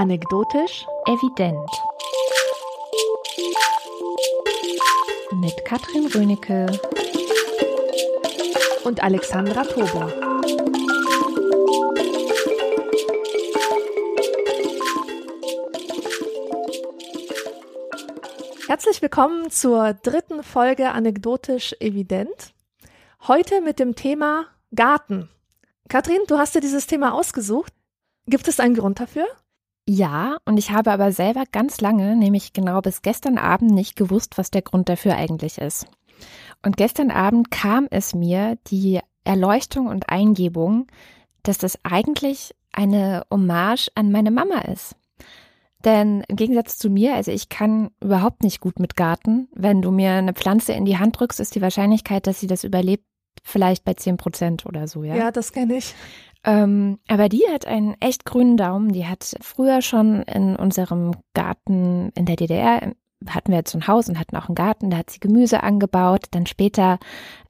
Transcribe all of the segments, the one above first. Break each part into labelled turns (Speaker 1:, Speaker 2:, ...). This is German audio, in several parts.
Speaker 1: Anekdotisch
Speaker 2: Evident. Mit Katrin Rönecke
Speaker 1: und Alexandra Tobler. Herzlich willkommen zur dritten Folge Anekdotisch Evident. Heute mit dem Thema Garten. Katrin, du hast dir dieses Thema ausgesucht. Gibt es einen Grund dafür?
Speaker 2: Ja, und ich habe aber selber ganz lange, nämlich genau bis gestern Abend, nicht gewusst, was der Grund dafür eigentlich ist. Und gestern Abend kam es mir die Erleuchtung und Eingebung, dass das eigentlich eine Hommage an meine Mama ist. Denn im Gegensatz zu mir, also ich kann überhaupt nicht gut mit Garten. Wenn du mir eine Pflanze in die Hand drückst, ist die Wahrscheinlichkeit, dass sie das überlebt, vielleicht bei 10 Prozent oder so, ja.
Speaker 1: Ja, das kenne ich.
Speaker 2: Ähm, aber die hat einen echt grünen Daumen. Die hat früher schon in unserem Garten in der DDR hatten wir jetzt so ein Haus und hatten auch einen Garten, da hat sie Gemüse angebaut, dann später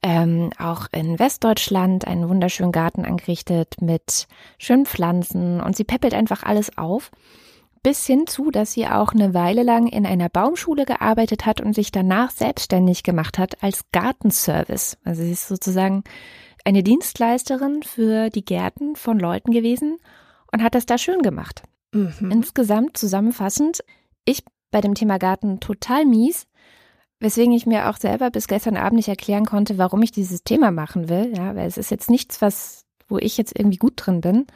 Speaker 2: ähm, auch in Westdeutschland einen wunderschönen Garten angerichtet mit schönen Pflanzen und sie peppelt einfach alles auf bis hin zu, dass sie auch eine Weile lang in einer Baumschule gearbeitet hat und sich danach selbstständig gemacht hat als Gartenservice. Also sie ist sozusagen eine Dienstleisterin für die Gärten von Leuten gewesen und hat das da schön gemacht. Mhm. Insgesamt zusammenfassend, ich bei dem Thema Garten total mies, weswegen ich mir auch selber bis gestern Abend nicht erklären konnte, warum ich dieses Thema machen will. Ja, weil es ist jetzt nichts, was, wo ich jetzt irgendwie gut drin bin,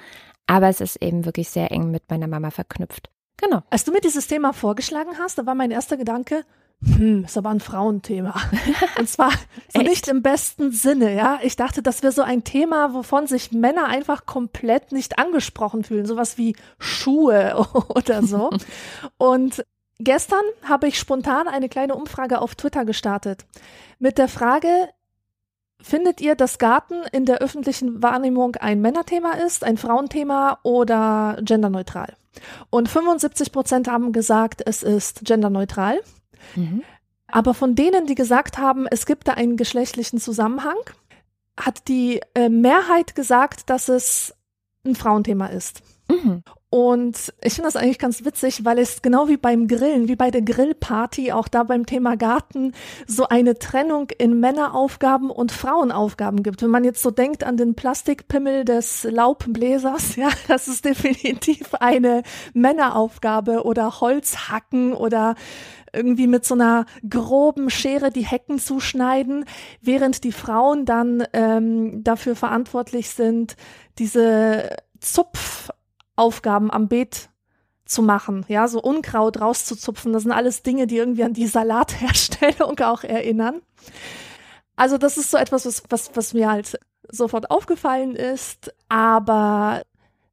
Speaker 2: aber es ist eben wirklich sehr eng mit meiner Mama verknüpft. Genau.
Speaker 1: Als du mir dieses Thema vorgeschlagen hast, da war mein erster Gedanke, hm, ist aber ein Frauenthema. Und zwar so nicht im besten Sinne, ja. Ich dachte, das wäre so ein Thema, wovon sich Männer einfach komplett nicht angesprochen fühlen. Sowas wie Schuhe oder so. Und gestern habe ich spontan eine kleine Umfrage auf Twitter gestartet. Mit der Frage, Findet ihr, dass Garten in der öffentlichen Wahrnehmung ein Männerthema ist, ein Frauenthema oder genderneutral? Und 75 Prozent haben gesagt, es ist genderneutral. Mhm. Aber von denen, die gesagt haben, es gibt da einen geschlechtlichen Zusammenhang, hat die äh, Mehrheit gesagt, dass es ein Frauenthema ist. Mhm. Und ich finde das eigentlich ganz witzig, weil es genau wie beim Grillen, wie bei der Grillparty, auch da beim Thema Garten, so eine Trennung in Männeraufgaben und Frauenaufgaben gibt. Wenn man jetzt so denkt an den Plastikpimmel des Laubbläsers, ja, das ist definitiv eine Männeraufgabe oder Holzhacken oder irgendwie mit so einer groben Schere die Hecken zuschneiden, während die Frauen dann ähm, dafür verantwortlich sind, diese Zupf Aufgaben am Beet zu machen, ja, so Unkraut rauszuzupfen. Das sind alles Dinge, die irgendwie an die Salatherstellung auch erinnern. Also das ist so etwas, was, was, was mir halt sofort aufgefallen ist. Aber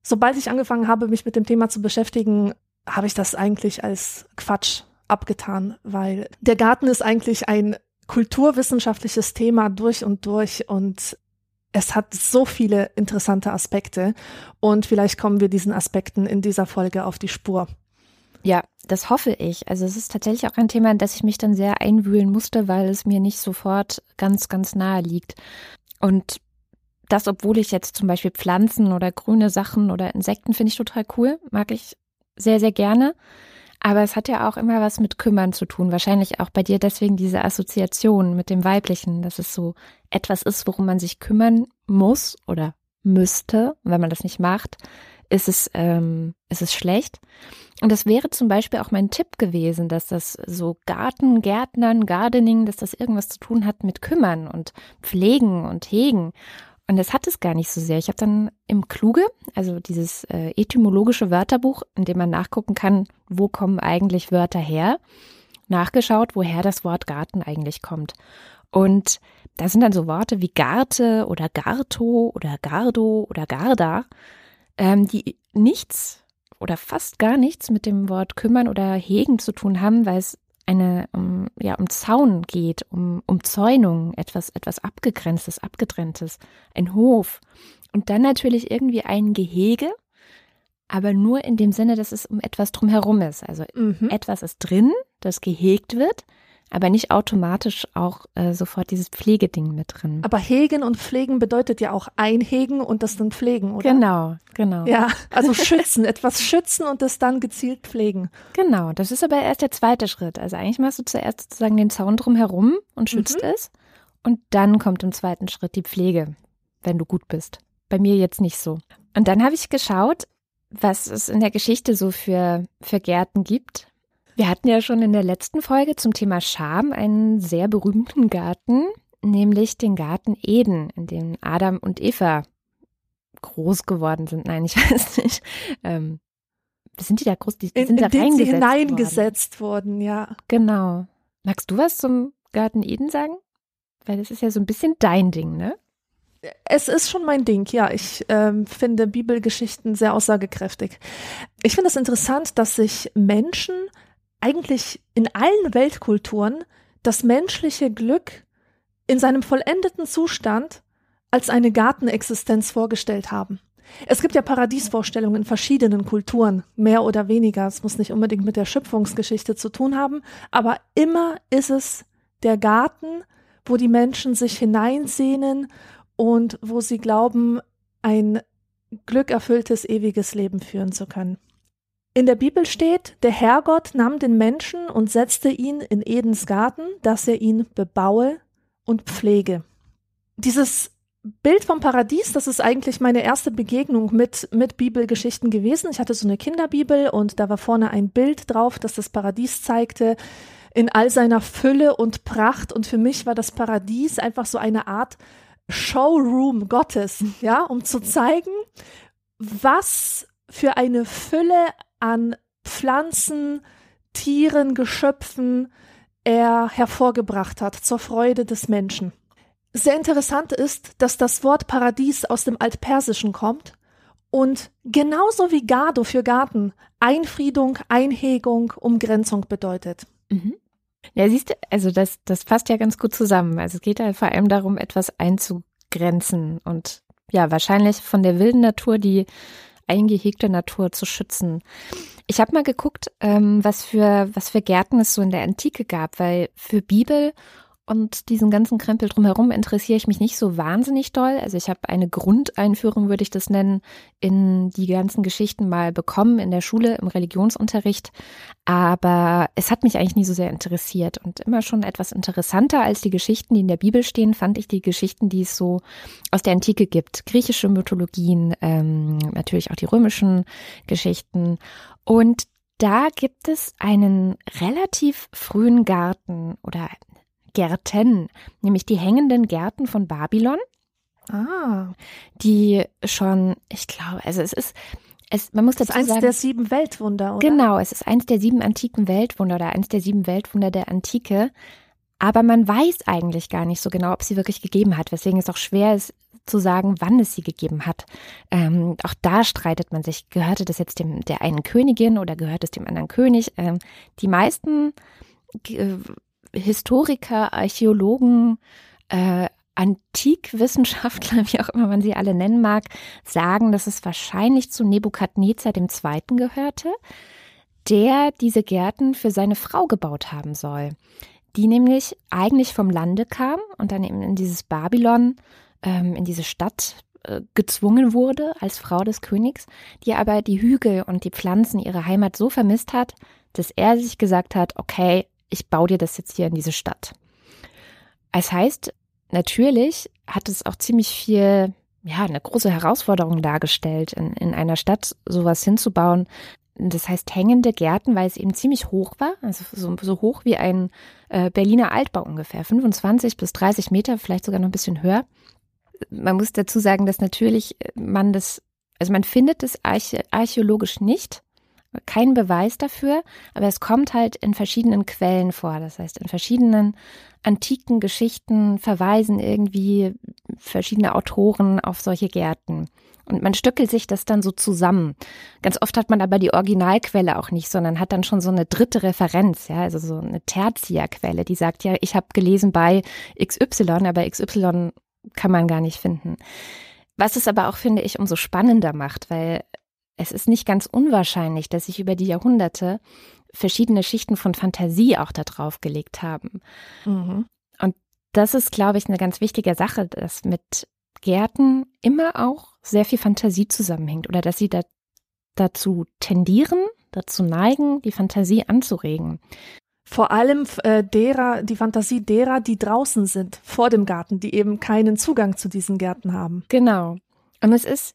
Speaker 1: sobald ich angefangen habe, mich mit dem Thema zu beschäftigen, habe ich das eigentlich als Quatsch abgetan, weil der Garten ist eigentlich ein kulturwissenschaftliches Thema durch und durch und es hat so viele interessante Aspekte und vielleicht kommen wir diesen Aspekten in dieser Folge auf die Spur.
Speaker 2: Ja, das hoffe ich. Also es ist tatsächlich auch ein Thema, in das ich mich dann sehr einwühlen musste, weil es mir nicht sofort ganz, ganz nahe liegt. Und das, obwohl ich jetzt zum Beispiel Pflanzen oder grüne Sachen oder Insekten finde ich total cool, mag ich sehr, sehr gerne. Aber es hat ja auch immer was mit Kümmern zu tun. Wahrscheinlich auch bei dir deswegen diese Assoziation mit dem Weiblichen, dass es so etwas ist, worum man sich kümmern muss oder müsste. Und wenn man das nicht macht, ist es, ähm, ist es schlecht. Und das wäre zum Beispiel auch mein Tipp gewesen, dass das so Garten, Gärtnern, Gardening, dass das irgendwas zu tun hat mit Kümmern und Pflegen und Hegen. Und das hat es gar nicht so sehr. Ich habe dann im Kluge, also dieses äh, etymologische Wörterbuch, in dem man nachgucken kann, wo kommen eigentlich Wörter her, nachgeschaut, woher das Wort Garten eigentlich kommt. Und da sind dann so Worte wie Garte oder Garto oder Gardo oder Garda, ähm, die nichts oder fast gar nichts mit dem Wort kümmern oder hegen zu tun haben, weil es eine um, ja um Zaun geht, um Umzäunung, etwas etwas abgegrenztes, abgetrenntes, ein Hof und dann natürlich irgendwie ein Gehege, aber nur in dem Sinne, dass es um etwas drumherum ist. Also mhm. etwas ist drin, das gehegt wird, aber nicht automatisch auch äh, sofort dieses Pflegeding mit drin.
Speaker 1: Aber hegen und pflegen bedeutet ja auch einhegen und das dann pflegen, oder?
Speaker 2: Genau, genau.
Speaker 1: Ja, also schützen, etwas schützen und das dann gezielt pflegen.
Speaker 2: Genau, das ist aber erst der zweite Schritt. Also eigentlich machst du zuerst sozusagen den Zaun drumherum und schützt mhm. es und dann kommt im zweiten Schritt die Pflege, wenn du gut bist. Bei mir jetzt nicht so. Und dann habe ich geschaut, was es in der Geschichte so für, für Gärten gibt. Wir hatten ja schon in der letzten Folge zum Thema Scham einen sehr berühmten Garten, nämlich den Garten Eden, in dem Adam und Eva groß geworden sind. Nein, ich weiß nicht. Ähm, sind die da groß? Die, die sind in,
Speaker 1: da in sie hineingesetzt worden. worden, ja.
Speaker 2: Genau. Magst du was zum Garten Eden sagen? Weil das ist ja so ein bisschen dein Ding, ne?
Speaker 1: Es ist schon mein Ding, ja. Ich ähm, finde Bibelgeschichten sehr aussagekräftig. Ich finde es interessant, dass sich Menschen eigentlich in allen Weltkulturen das menschliche Glück in seinem vollendeten Zustand als eine Gartenexistenz vorgestellt haben. Es gibt ja Paradiesvorstellungen in verschiedenen Kulturen, mehr oder weniger. Es muss nicht unbedingt mit der Schöpfungsgeschichte zu tun haben, aber immer ist es der Garten, wo die Menschen sich hineinsehnen und wo sie glauben, ein glückerfülltes ewiges Leben führen zu können. In der Bibel steht, der Herrgott nahm den Menschen und setzte ihn in Edens Garten, dass er ihn bebaue und pflege. Dieses Bild vom Paradies, das ist eigentlich meine erste Begegnung mit, mit Bibelgeschichten gewesen. Ich hatte so eine Kinderbibel und da war vorne ein Bild drauf, das das Paradies zeigte in all seiner Fülle und Pracht. Und für mich war das Paradies einfach so eine Art Showroom Gottes, ja, um zu zeigen, was für eine Fülle an Pflanzen, Tieren, Geschöpfen er hervorgebracht hat zur Freude des Menschen. Sehr interessant ist, dass das Wort Paradies aus dem Altpersischen kommt und genauso wie Gardo für Garten Einfriedung, Einhegung, Umgrenzung bedeutet.
Speaker 2: Mhm. Ja, siehst du, also das, das passt ja ganz gut zusammen. Also es geht ja vor allem darum, etwas einzugrenzen und ja, wahrscheinlich von der wilden Natur die eingehegte Natur zu schützen. Ich habe mal geguckt, ähm, was für was für Gärten es so in der Antike gab, weil für Bibel und diesen ganzen Krempel drumherum interessiere ich mich nicht so wahnsinnig doll. Also ich habe eine Grundeinführung, würde ich das nennen, in die ganzen Geschichten mal bekommen in der Schule, im Religionsunterricht. Aber es hat mich eigentlich nie so sehr interessiert. Und immer schon etwas interessanter als die Geschichten, die in der Bibel stehen, fand ich die Geschichten, die es so aus der Antike gibt. Griechische Mythologien, ähm, natürlich auch die römischen Geschichten. Und da gibt es einen relativ frühen Garten oder Gärten, nämlich die hängenden Gärten von Babylon.
Speaker 1: Ah.
Speaker 2: Die schon, ich glaube, also es ist, es, man muss dazu
Speaker 1: das ist eins
Speaker 2: sagen,
Speaker 1: der sieben Weltwunder, oder?
Speaker 2: Genau, es ist eins der sieben antiken Weltwunder oder eins der sieben Weltwunder der Antike. Aber man weiß eigentlich gar nicht so genau, ob sie wirklich gegeben hat, weswegen es auch schwer ist zu sagen, wann es sie gegeben hat. Ähm, auch da streitet man sich, gehörte das jetzt dem der einen Königin oder gehört es dem anderen König? Ähm, die meisten äh, Historiker, Archäologen, äh, Antikwissenschaftler, wie auch immer man sie alle nennen mag, sagen, dass es wahrscheinlich zu Nebukadnezar II. gehörte, der diese Gärten für seine Frau gebaut haben soll, die nämlich eigentlich vom Lande kam und dann eben in dieses Babylon, ähm, in diese Stadt äh, gezwungen wurde als Frau des Königs, die aber die Hügel und die Pflanzen ihre Heimat so vermisst hat, dass er sich gesagt hat, okay, ich baue dir das jetzt hier in diese Stadt. Es heißt, natürlich hat es auch ziemlich viel, ja, eine große Herausforderung dargestellt, in, in einer Stadt sowas hinzubauen. Das heißt hängende Gärten, weil es eben ziemlich hoch war, also so, so hoch wie ein äh, Berliner Altbau ungefähr, 25 bis 30 Meter, vielleicht sogar noch ein bisschen höher. Man muss dazu sagen, dass natürlich man das, also man findet es archäologisch nicht, kein Beweis dafür, aber es kommt halt in verschiedenen Quellen vor. Das heißt, in verschiedenen antiken Geschichten verweisen irgendwie verschiedene Autoren auf solche Gärten. Und man stückelt sich das dann so zusammen. Ganz oft hat man aber die Originalquelle auch nicht, sondern hat dann schon so eine dritte Referenz, ja, also so eine Tertiärquelle, die sagt, ja, ich habe gelesen bei XY, aber XY kann man gar nicht finden. Was es aber auch, finde ich, umso spannender macht, weil es ist nicht ganz unwahrscheinlich, dass sich über die Jahrhunderte verschiedene Schichten von Fantasie auch da drauf gelegt haben. Mhm. Und das ist, glaube ich, eine ganz wichtige Sache, dass mit Gärten immer auch sehr viel Fantasie zusammenhängt oder dass sie da, dazu tendieren, dazu neigen, die Fantasie anzuregen.
Speaker 1: Vor allem äh, derer, die Fantasie derer, die draußen sind, vor dem Garten, die eben keinen Zugang zu diesen Gärten haben.
Speaker 2: Genau. Und es ist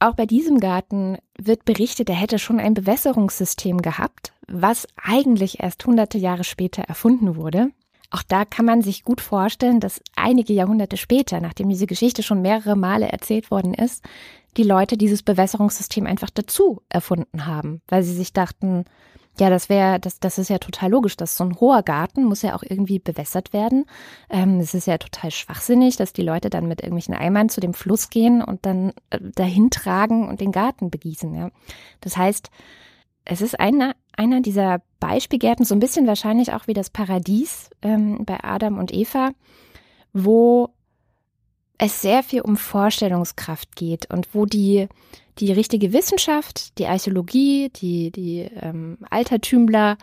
Speaker 2: auch bei diesem Garten wird berichtet, er hätte schon ein Bewässerungssystem gehabt, was eigentlich erst hunderte Jahre später erfunden wurde. Auch da kann man sich gut vorstellen, dass einige Jahrhunderte später, nachdem diese Geschichte schon mehrere Male erzählt worden ist, die Leute dieses Bewässerungssystem einfach dazu erfunden haben, weil sie sich dachten, ja, das wäre, das, das ist ja total logisch, dass so ein hoher Garten muss ja auch irgendwie bewässert werden. Ähm, es ist ja total schwachsinnig, dass die Leute dann mit irgendwelchen Eimern zu dem Fluss gehen und dann äh, dahin tragen und den Garten begießen. Ja. Das heißt, es ist einer, einer dieser Beispielgärten, so ein bisschen wahrscheinlich auch wie das Paradies ähm, bei Adam und Eva, wo es sehr viel um Vorstellungskraft geht und wo die, die richtige Wissenschaft, die Archäologie, die, die ähm, Altertümler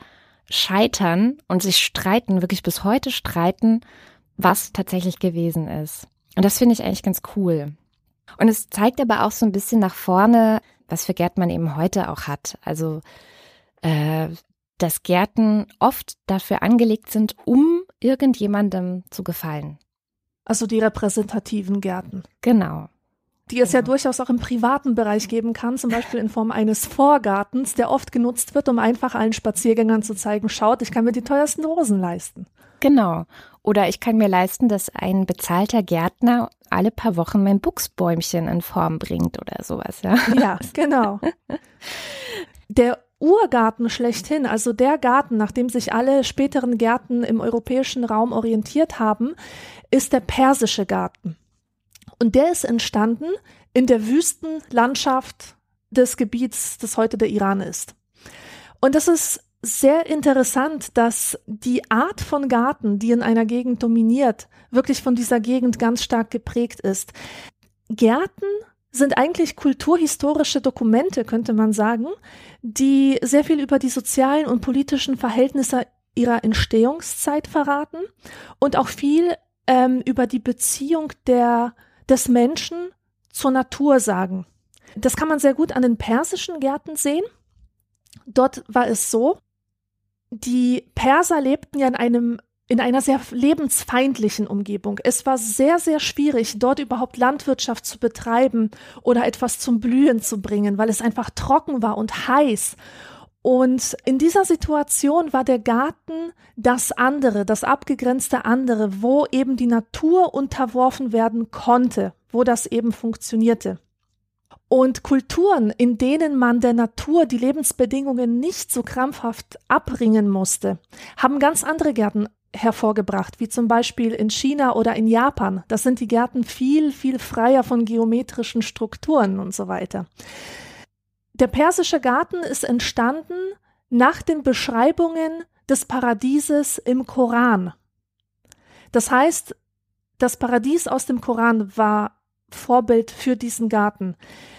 Speaker 2: scheitern und sich streiten, wirklich bis heute streiten, was tatsächlich gewesen ist. Und das finde ich eigentlich ganz cool. Und es zeigt aber auch so ein bisschen nach vorne, was für Gärten man eben heute auch hat. Also, äh, dass Gärten oft dafür angelegt sind, um irgendjemandem zu gefallen.
Speaker 1: Also die repräsentativen Gärten.
Speaker 2: Genau.
Speaker 1: Die es ja durchaus auch im privaten Bereich geben kann, zum Beispiel in Form eines Vorgartens, der oft genutzt wird, um einfach allen Spaziergängern zu zeigen, schaut, ich kann mir die teuersten Rosen leisten.
Speaker 2: Genau. Oder ich kann mir leisten, dass ein bezahlter Gärtner alle paar Wochen mein Buchsbäumchen in Form bringt oder sowas, ja.
Speaker 1: Ja, genau. Der Urgarten schlechthin, also der Garten, nach dem sich alle späteren Gärten im europäischen Raum orientiert haben, ist der persische Garten. Und der ist entstanden in der Wüstenlandschaft des Gebiets, das heute der Iran ist. Und das ist sehr interessant, dass die Art von Garten, die in einer Gegend dominiert, wirklich von dieser Gegend ganz stark geprägt ist. Gärten sind eigentlich kulturhistorische Dokumente, könnte man sagen, die sehr viel über die sozialen und politischen Verhältnisse ihrer Entstehungszeit verraten und auch viel ähm, über die Beziehung der, des Menschen zur Natur sagen. Das kann man sehr gut an den persischen Gärten sehen. Dort war es so, die Perser lebten ja in einem in einer sehr lebensfeindlichen Umgebung. Es war sehr, sehr schwierig, dort überhaupt Landwirtschaft zu betreiben oder etwas zum Blühen zu bringen, weil es einfach trocken war und heiß. Und in dieser Situation war der Garten das andere, das abgegrenzte andere, wo eben die Natur unterworfen werden konnte, wo das eben funktionierte. Und Kulturen, in denen man der Natur die Lebensbedingungen nicht so krampfhaft abbringen musste, haben ganz andere Gärten hervorgebracht, wie zum Beispiel in China oder in Japan. Das sind die Gärten viel, viel freier von geometrischen Strukturen und so weiter. Der persische Garten ist entstanden nach den Beschreibungen des Paradieses im Koran. Das heißt, das Paradies aus dem Koran war Vorbild für diesen Garten.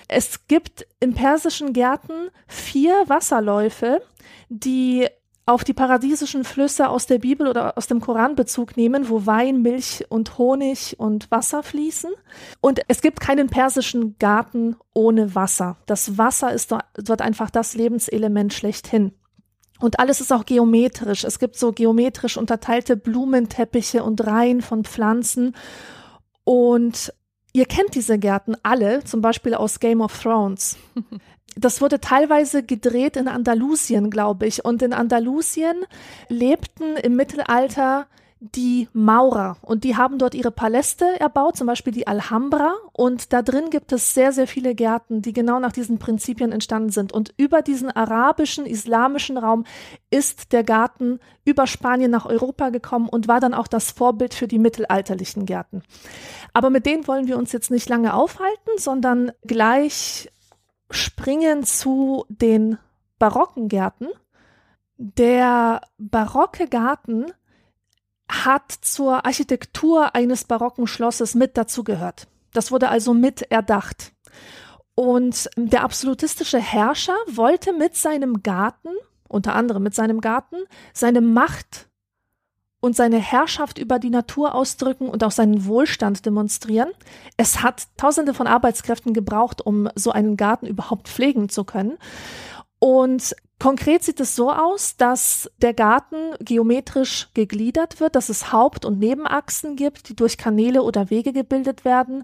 Speaker 1: Es gibt im persischen Gärten vier Wasserläufe, die auf die paradiesischen Flüsse aus der Bibel oder aus dem Koran Bezug nehmen, wo Wein, Milch und Honig und Wasser fließen. Und es gibt keinen persischen Garten ohne Wasser. Das Wasser ist dort einfach das Lebenselement schlechthin. Und alles ist auch geometrisch. Es gibt so geometrisch unterteilte Blumenteppiche und Reihen von Pflanzen. Und ihr kennt diese Gärten alle, zum Beispiel aus Game of Thrones. das wurde teilweise gedreht in Andalusien, glaube ich. Und in Andalusien lebten im Mittelalter die Maurer und die haben dort ihre Paläste erbaut, zum Beispiel die Alhambra und da drin gibt es sehr, sehr viele Gärten, die genau nach diesen Prinzipien entstanden sind und über diesen arabischen, islamischen Raum ist der Garten über Spanien nach Europa gekommen und war dann auch das Vorbild für die mittelalterlichen Gärten. Aber mit denen wollen wir uns jetzt nicht lange aufhalten, sondern gleich springen zu den barocken Gärten. Der barocke Garten hat zur Architektur eines barocken Schlosses mit dazugehört. Das wurde also mit erdacht. Und der absolutistische Herrscher wollte mit seinem Garten, unter anderem mit seinem Garten, seine Macht und seine Herrschaft über die Natur ausdrücken und auch seinen Wohlstand demonstrieren. Es hat tausende von Arbeitskräften gebraucht, um so einen Garten überhaupt pflegen zu können. Und konkret sieht es so aus, dass der Garten geometrisch gegliedert wird, dass es Haupt- und Nebenachsen gibt, die durch Kanäle oder Wege gebildet werden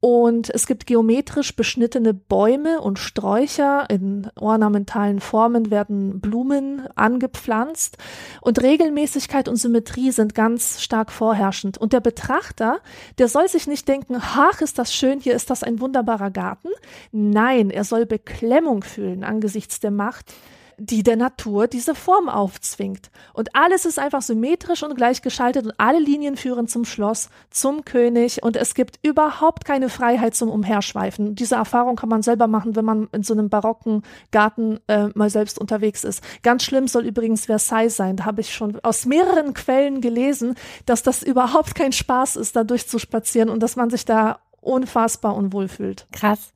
Speaker 1: und es gibt geometrisch beschnittene Bäume und Sträucher. In ornamentalen Formen werden Blumen angepflanzt. Und Regelmäßigkeit und Symmetrie sind ganz stark vorherrschend. Und der Betrachter, der soll sich nicht denken, ach, ist das schön, hier ist das ein wunderbarer Garten. Nein, er soll Beklemmung fühlen angesichts der Macht, die der Natur diese Form aufzwingt. Und alles ist einfach symmetrisch und gleichgeschaltet und alle Linien führen zum Schloss, zum König und es gibt überhaupt keine Freiheit zum Umherschweifen. Diese Erfahrung kann man selber machen, wenn man in so einem barocken Garten äh, mal selbst unterwegs ist. Ganz schlimm soll übrigens Versailles sein. Da habe ich schon aus mehreren Quellen gelesen, dass das überhaupt kein Spaß ist, da durchzuspazieren und dass man sich da unfassbar unwohl fühlt.
Speaker 2: Krass.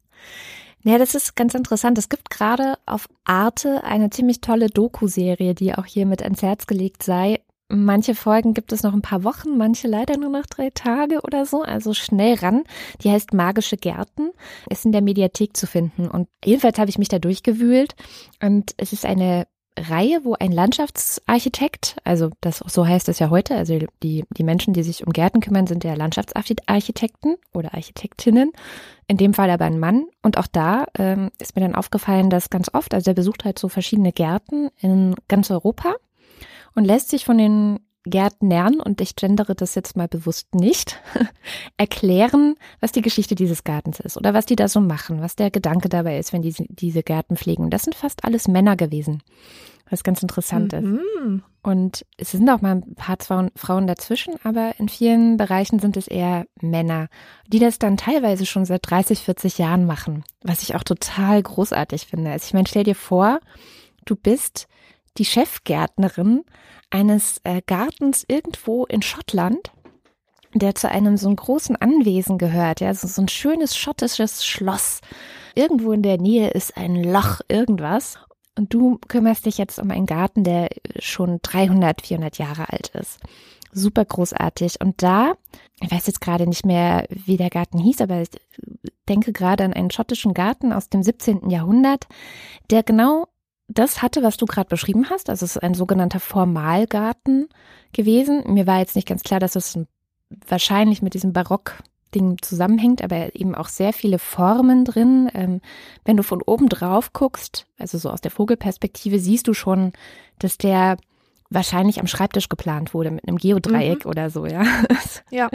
Speaker 2: Ja, das ist ganz interessant. Es gibt gerade auf Arte eine ziemlich tolle Doku-Serie, die auch hier mit ans Herz gelegt sei. Manche Folgen gibt es noch ein paar Wochen, manche leider nur noch drei Tage oder so, also schnell ran. Die heißt Magische Gärten, ist in der Mediathek zu finden. Und jedenfalls habe ich mich da durchgewühlt und es ist eine Reihe, wo ein Landschaftsarchitekt, also das so heißt es ja heute, also die, die Menschen, die sich um Gärten kümmern, sind ja Landschaftsarchitekten oder Architektinnen, in dem Fall aber ein Mann. Und auch da ähm, ist mir dann aufgefallen, dass ganz oft, also er besucht halt so verschiedene Gärten in ganz Europa und lässt sich von den Gärtnern, und ich gendere das jetzt mal bewusst nicht, erklären, was die Geschichte dieses Gartens ist oder was die da so machen, was der Gedanke dabei ist, wenn die diese Gärten pflegen. Das sind fast alles Männer gewesen, was ganz interessant mhm. ist. Und es sind auch mal ein paar Frauen dazwischen, aber in vielen Bereichen sind es eher Männer, die das dann teilweise schon seit 30, 40 Jahren machen, was ich auch total großartig finde. Also ich meine, stell dir vor, du bist die Chefgärtnerin eines äh, Gartens irgendwo in Schottland, der zu einem so einem großen Anwesen gehört, ja, so, so ein schönes schottisches Schloss. Irgendwo in der Nähe ist ein Loch, irgendwas. Und du kümmerst dich jetzt um einen Garten, der schon 300, 400 Jahre alt ist. Super großartig. Und da, ich weiß jetzt gerade nicht mehr, wie der Garten hieß, aber ich denke gerade an einen schottischen Garten aus dem 17. Jahrhundert, der genau das hatte, was du gerade beschrieben hast. Also es ist ein sogenannter Formalgarten gewesen. Mir war jetzt nicht ganz klar, dass es wahrscheinlich mit diesem Barock-Ding zusammenhängt, aber eben auch sehr viele Formen drin. Ähm, wenn du von oben drauf guckst, also so aus der Vogelperspektive, siehst du schon, dass der wahrscheinlich am Schreibtisch geplant wurde mit einem Geodreieck mhm. oder so, ja.
Speaker 1: Ja.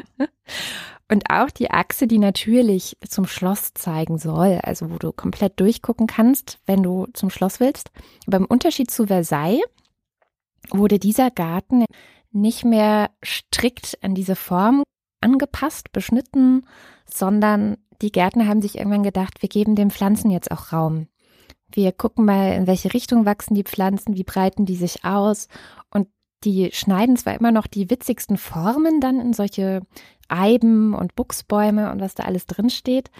Speaker 2: Und auch die Achse, die natürlich zum Schloss zeigen soll, also wo du komplett durchgucken kannst, wenn du zum Schloss willst. Beim Unterschied zu Versailles wurde dieser Garten nicht mehr strikt an diese Form angepasst, beschnitten, sondern die Gärtner haben sich irgendwann gedacht, wir geben den Pflanzen jetzt auch Raum. Wir gucken mal, in welche Richtung wachsen die Pflanzen, wie breiten die sich aus und die schneiden zwar immer noch die witzigsten Formen dann in solche Eiben und Buchsbäume und was da alles drin steht,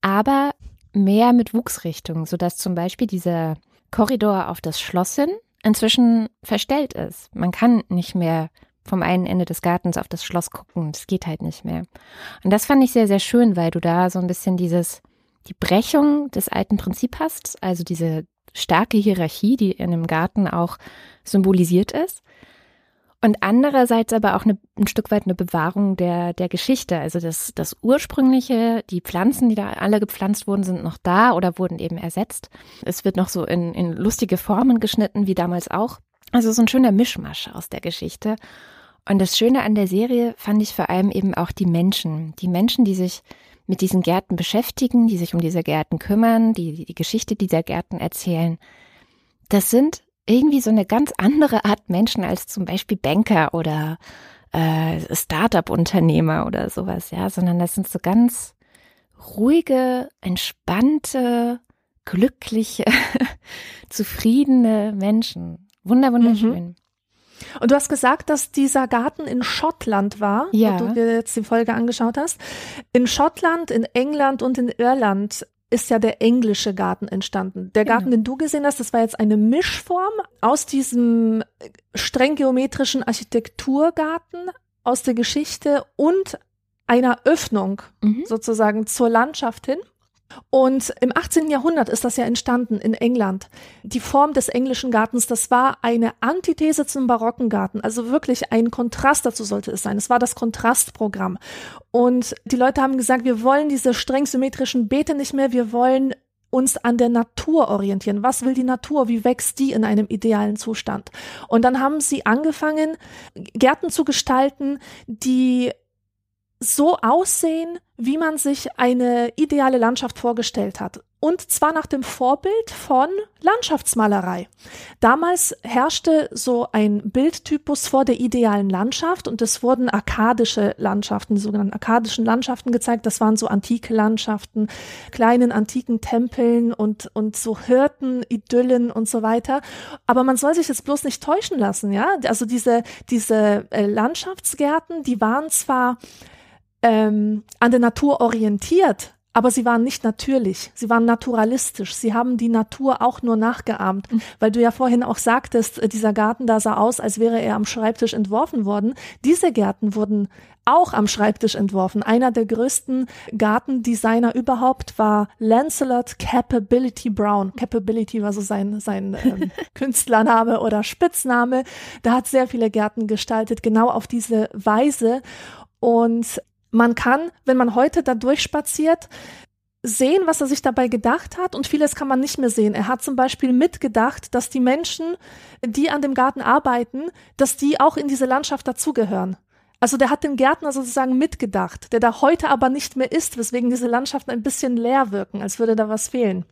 Speaker 2: aber mehr mit Wuchsrichtung, sodass zum Beispiel dieser Korridor auf das Schloss hin inzwischen verstellt ist. Man kann nicht mehr vom einen Ende des Gartens auf das Schloss gucken. Das geht halt nicht mehr. Und das fand ich sehr, sehr schön, weil du da so ein bisschen dieses, die Brechung des alten Prinzips hast, also diese starke Hierarchie, die in dem Garten auch symbolisiert ist. Und andererseits aber auch eine, ein Stück weit eine Bewahrung der, der Geschichte. Also das, das ursprüngliche, die Pflanzen, die da alle gepflanzt wurden, sind noch da oder wurden eben ersetzt. Es wird noch so in, in lustige Formen geschnitten, wie damals auch. Also so ein schöner Mischmasch aus der Geschichte. Und das Schöne an der Serie fand ich vor allem eben auch die Menschen. Die Menschen, die sich mit diesen Gärten beschäftigen, die sich um diese Gärten kümmern, die die Geschichte dieser Gärten erzählen. Das sind irgendwie so eine ganz andere Art Menschen als zum Beispiel Banker oder äh, Startup-Unternehmer oder sowas, ja, sondern das sind so ganz ruhige, entspannte, glückliche, zufriedene Menschen. Wunder, wunderschön. Mhm.
Speaker 1: Und du hast gesagt, dass dieser Garten in Schottland war,
Speaker 2: ja.
Speaker 1: wo du dir jetzt die Folge angeschaut hast. In Schottland, in England und in Irland ist ja der englische Garten entstanden. Der Garten, genau. den du gesehen hast, das war jetzt eine Mischform aus diesem streng geometrischen Architekturgarten aus der Geschichte und einer Öffnung mhm. sozusagen zur Landschaft hin. Und im 18. Jahrhundert ist das ja entstanden in England. Die Form des englischen Gartens, das war eine Antithese zum barocken Garten. Also wirklich ein Kontrast dazu sollte es sein. Es war das Kontrastprogramm. Und die Leute haben gesagt, wir wollen diese streng symmetrischen Beete nicht mehr. Wir wollen uns an der Natur orientieren. Was will die Natur? Wie wächst die in einem idealen Zustand? Und dann haben sie angefangen, Gärten zu gestalten, die so aussehen, wie man sich eine ideale Landschaft vorgestellt hat. Und zwar nach dem Vorbild von Landschaftsmalerei. Damals herrschte so ein Bildtypus vor der idealen Landschaft und es wurden arkadische Landschaften, die sogenannten arkadischen Landschaften gezeigt. Das waren so antike Landschaften, kleinen antiken Tempeln und, und so Hirten, Idyllen und so weiter. Aber man soll sich jetzt bloß nicht täuschen lassen, ja? Also diese, diese äh, Landschaftsgärten, die waren zwar ähm, an der Natur orientiert, aber sie waren nicht natürlich, sie waren naturalistisch, sie haben die Natur auch nur nachgeahmt, mhm. weil du ja vorhin auch sagtest, äh, dieser Garten da sah aus, als wäre er am Schreibtisch entworfen worden. Diese Gärten wurden auch am Schreibtisch entworfen. Einer der größten Gartendesigner überhaupt war Lancelot Capability Brown. Capability war so sein, sein ähm, Künstlername oder Spitzname. Da hat sehr viele Gärten gestaltet, genau auf diese Weise. Und man kann, wenn man heute da durchspaziert, sehen, was er sich dabei gedacht hat und vieles kann man nicht mehr sehen. Er hat zum Beispiel mitgedacht, dass die Menschen, die an dem Garten arbeiten, dass die auch in diese Landschaft dazugehören. Also der hat den Gärtner sozusagen mitgedacht, der da heute aber nicht mehr ist, weswegen diese Landschaften ein bisschen leer wirken, als würde da was fehlen.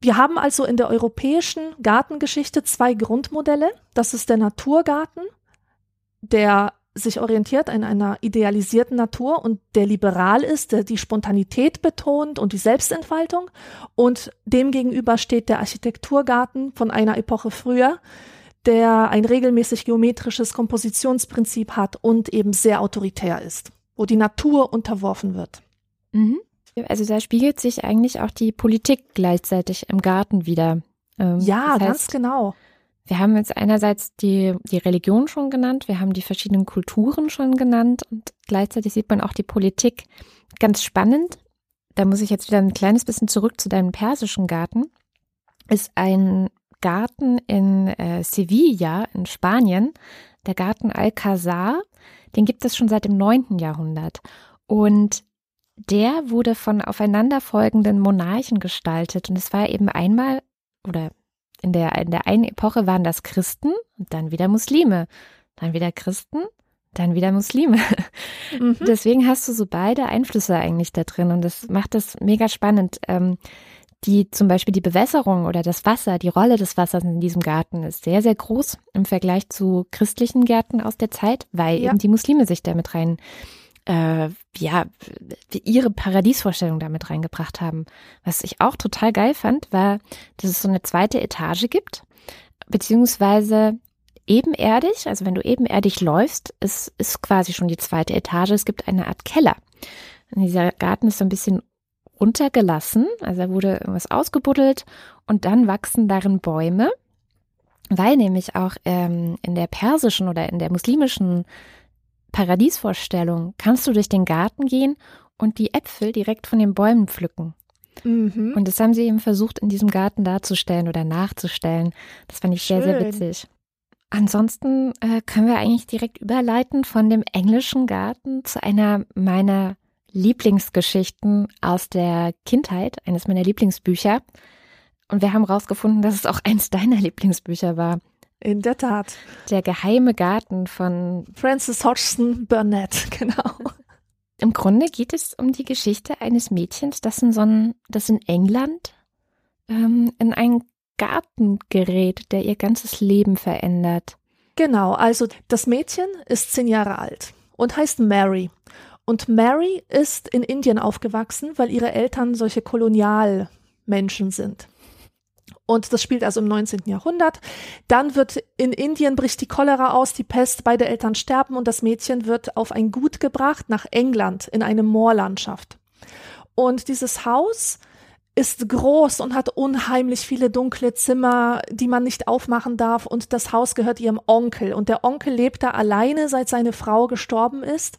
Speaker 1: Wir haben also in der europäischen Gartengeschichte zwei Grundmodelle. Das ist der Naturgarten, der sich orientiert an einer idealisierten Natur und der liberal ist, der die Spontanität betont und die Selbstentfaltung. Und demgegenüber steht der Architekturgarten von einer Epoche früher, der ein regelmäßig geometrisches Kompositionsprinzip hat und eben sehr autoritär ist, wo die Natur unterworfen wird.
Speaker 2: Mhm. Also da spiegelt sich eigentlich auch die Politik gleichzeitig im Garten wieder.
Speaker 1: Ähm, ja, das heißt, ganz genau.
Speaker 2: Wir haben jetzt einerseits die, die Religion schon genannt, wir haben die verschiedenen Kulturen schon genannt und gleichzeitig sieht man auch die Politik. Ganz spannend, da muss ich jetzt wieder ein kleines bisschen zurück zu deinem persischen Garten, ist ein Garten in äh, Sevilla in Spanien, der Garten Alcazar. Den gibt es schon seit dem neunten Jahrhundert. Und der wurde von aufeinanderfolgenden Monarchen gestaltet. Und es war eben einmal, oder in der, in der einen Epoche waren das Christen und dann wieder Muslime, dann wieder Christen, dann wieder Muslime. Mhm. Deswegen hast du so beide Einflüsse eigentlich da drin und das macht das mega spannend. Ähm, die zum Beispiel die Bewässerung oder das Wasser, die Rolle des Wassers in diesem Garten ist sehr, sehr groß im Vergleich zu christlichen Gärten aus der Zeit, weil ja. eben die Muslime sich damit rein äh, ja, ihre Paradiesvorstellung damit reingebracht haben. Was ich auch total geil fand, war, dass es so eine zweite Etage gibt, beziehungsweise ebenerdig, also wenn du ebenerdig läufst, ist, ist quasi schon die zweite Etage. Es gibt eine Art Keller. Und dieser Garten ist so ein bisschen runtergelassen, also da wurde irgendwas ausgebuddelt und dann wachsen darin Bäume, weil nämlich auch ähm, in der persischen oder in der muslimischen Paradiesvorstellung kannst du durch den Garten gehen und die Äpfel direkt von den Bäumen pflücken. Mhm. Und das haben sie eben versucht, in diesem Garten darzustellen oder nachzustellen. Das fand ich Schön. sehr, sehr witzig. Ansonsten äh, können wir eigentlich direkt überleiten von dem englischen Garten zu einer meiner Lieblingsgeschichten aus der Kindheit, eines meiner Lieblingsbücher. Und wir haben herausgefunden, dass es auch eins deiner Lieblingsbücher war.
Speaker 1: In der Tat.
Speaker 2: Der geheime Garten von
Speaker 1: Francis Hodgson Burnett, genau.
Speaker 2: Im Grunde geht es um die Geschichte eines Mädchens, das in, so ein, das in England ähm, in einen Garten gerät, der ihr ganzes Leben verändert.
Speaker 1: Genau, also das Mädchen ist zehn Jahre alt und heißt Mary. Und Mary ist in Indien aufgewachsen, weil ihre Eltern solche Kolonialmenschen sind. Und das spielt also im 19. Jahrhundert. Dann wird in Indien bricht die Cholera aus, die Pest, beide Eltern sterben und das Mädchen wird auf ein Gut gebracht nach England in eine Moorlandschaft. Und dieses Haus ist groß und hat unheimlich viele dunkle Zimmer, die man nicht aufmachen darf und das Haus gehört ihrem Onkel und der Onkel lebt da alleine, seit seine Frau gestorben ist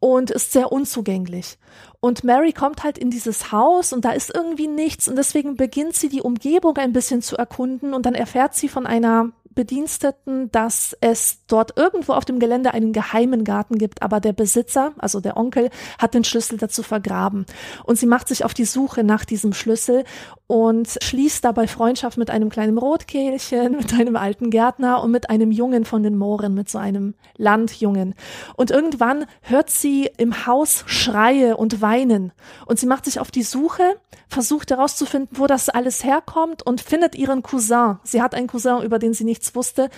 Speaker 1: und ist sehr unzugänglich. Und Mary kommt halt in dieses Haus und da ist irgendwie nichts und deswegen beginnt sie die Umgebung ein bisschen zu erkunden und dann erfährt sie von einer Bediensteten, dass es dort irgendwo auf dem Gelände einen geheimen Garten gibt, aber der Besitzer, also der Onkel, hat den Schlüssel dazu vergraben. Und sie macht sich auf die Suche nach diesem Schlüssel und schließt dabei Freundschaft mit einem kleinen Rotkehlchen, mit einem alten Gärtner und mit einem Jungen von den Mooren, mit so einem Landjungen. Und irgendwann hört sie im Haus Schreie und Weinen und sie macht sich auf die Suche, versucht herauszufinden, wo das alles herkommt und findet ihren Cousin. Sie hat einen Cousin, über den sie nicht nichts wusste.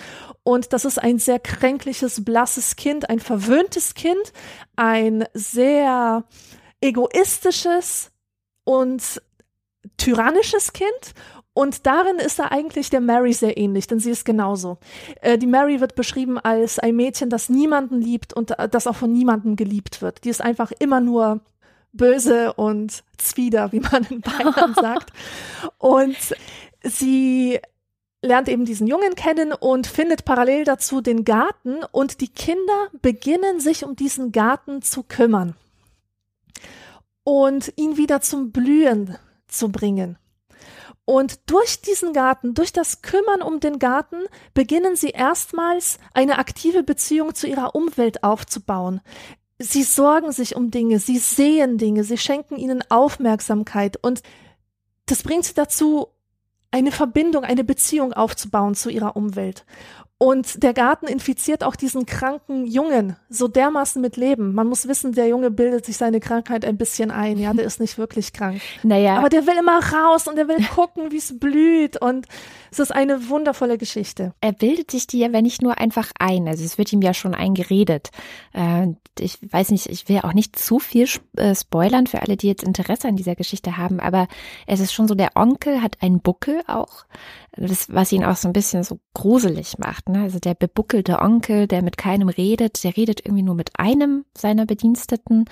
Speaker 1: Und das ist ein sehr kränkliches, blasses Kind, ein verwöhntes Kind, ein sehr egoistisches und tyrannisches Kind. Und darin ist er eigentlich der Mary sehr ähnlich, denn sie ist genauso. Äh, die Mary wird beschrieben als ein Mädchen, das niemanden liebt und äh, das auch von niemandem geliebt wird. Die ist einfach immer nur böse und zwider, wie man in Bayern sagt. Und sie lernt eben diesen Jungen kennen und findet parallel dazu den Garten und die Kinder beginnen sich um diesen Garten zu kümmern und ihn wieder zum Blühen zu bringen. Und durch diesen Garten, durch das Kümmern um den Garten, beginnen sie erstmals eine aktive Beziehung zu ihrer Umwelt aufzubauen. Sie sorgen sich um Dinge, sie sehen Dinge, sie schenken ihnen Aufmerksamkeit und das bringt sie dazu, eine Verbindung, eine Beziehung aufzubauen zu ihrer Umwelt. Und der Garten infiziert auch diesen kranken Jungen so dermaßen mit Leben. Man muss wissen, der Junge bildet sich seine Krankheit ein bisschen ein. Ja, der ist nicht wirklich krank.
Speaker 2: Naja.
Speaker 1: Aber der will immer raus und der will gucken, wie es blüht. Und es ist eine wundervolle Geschichte.
Speaker 2: Er bildet sich die ja, wenn nicht nur einfach ein. Also es wird ihm ja schon eingeredet. Äh, ich weiß nicht, ich will auch nicht zu viel äh, spoilern für alle, die jetzt Interesse an dieser Geschichte haben. Aber es ist schon so, der Onkel hat einen Buckel auch das, was ihn auch so ein bisschen so gruselig macht. Ne? Also der bebuckelte Onkel, der mit keinem redet, der redet irgendwie nur mit einem seiner Bediensteten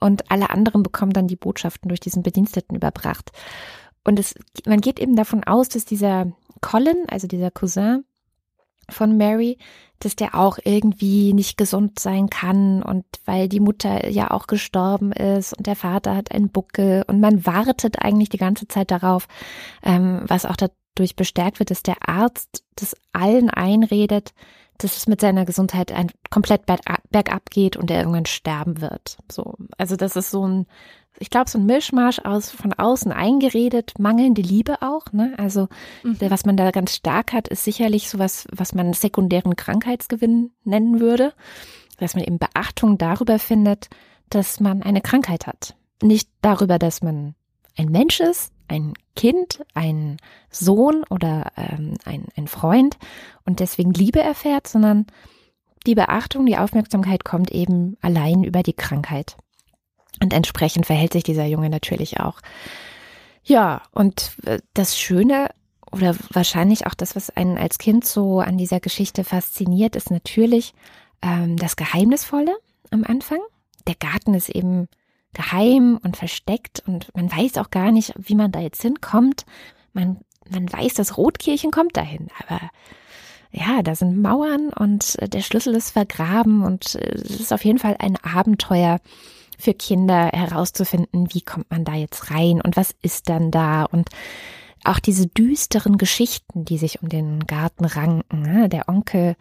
Speaker 2: und alle anderen bekommen dann die Botschaften durch diesen Bediensteten überbracht. Und es, man geht eben davon aus, dass dieser Colin, also dieser Cousin von Mary, dass der auch irgendwie nicht gesund sein kann und weil die Mutter ja auch gestorben ist und der Vater hat einen Buckel und man wartet eigentlich die ganze Zeit darauf, ähm, was auch da, dadurch bestärkt wird, dass der Arzt das allen einredet, dass es mit seiner Gesundheit ein, komplett bergab geht und er irgendwann sterben wird. So, also das ist so ein, ich glaube, so ein Mischmasch aus von außen eingeredet, mangelnde Liebe auch. Ne? Also mhm. was man da ganz stark hat, ist sicherlich sowas, was man sekundären Krankheitsgewinn nennen würde, dass man eben Beachtung darüber findet, dass man eine Krankheit hat, nicht darüber, dass man ein Mensch ist, ein Kind, ein Sohn oder ähm, ein, ein Freund und deswegen Liebe erfährt, sondern die Beachtung, die Aufmerksamkeit kommt eben allein über die Krankheit. Und entsprechend verhält sich dieser Junge natürlich auch. Ja, und äh, das Schöne oder wahrscheinlich auch das, was einen als Kind so an dieser Geschichte fasziniert, ist natürlich ähm, das Geheimnisvolle am Anfang. Der Garten ist eben geheim und versteckt und man weiß auch gar nicht, wie man da jetzt hinkommt. Man, man weiß, das Rotkirchen kommt dahin, aber ja, da sind Mauern und der Schlüssel ist vergraben und es ist auf jeden Fall ein Abenteuer für Kinder herauszufinden, wie kommt man da jetzt rein und was ist dann da und auch diese düsteren Geschichten, die sich um den Garten ranken. Ne? Der Onkel,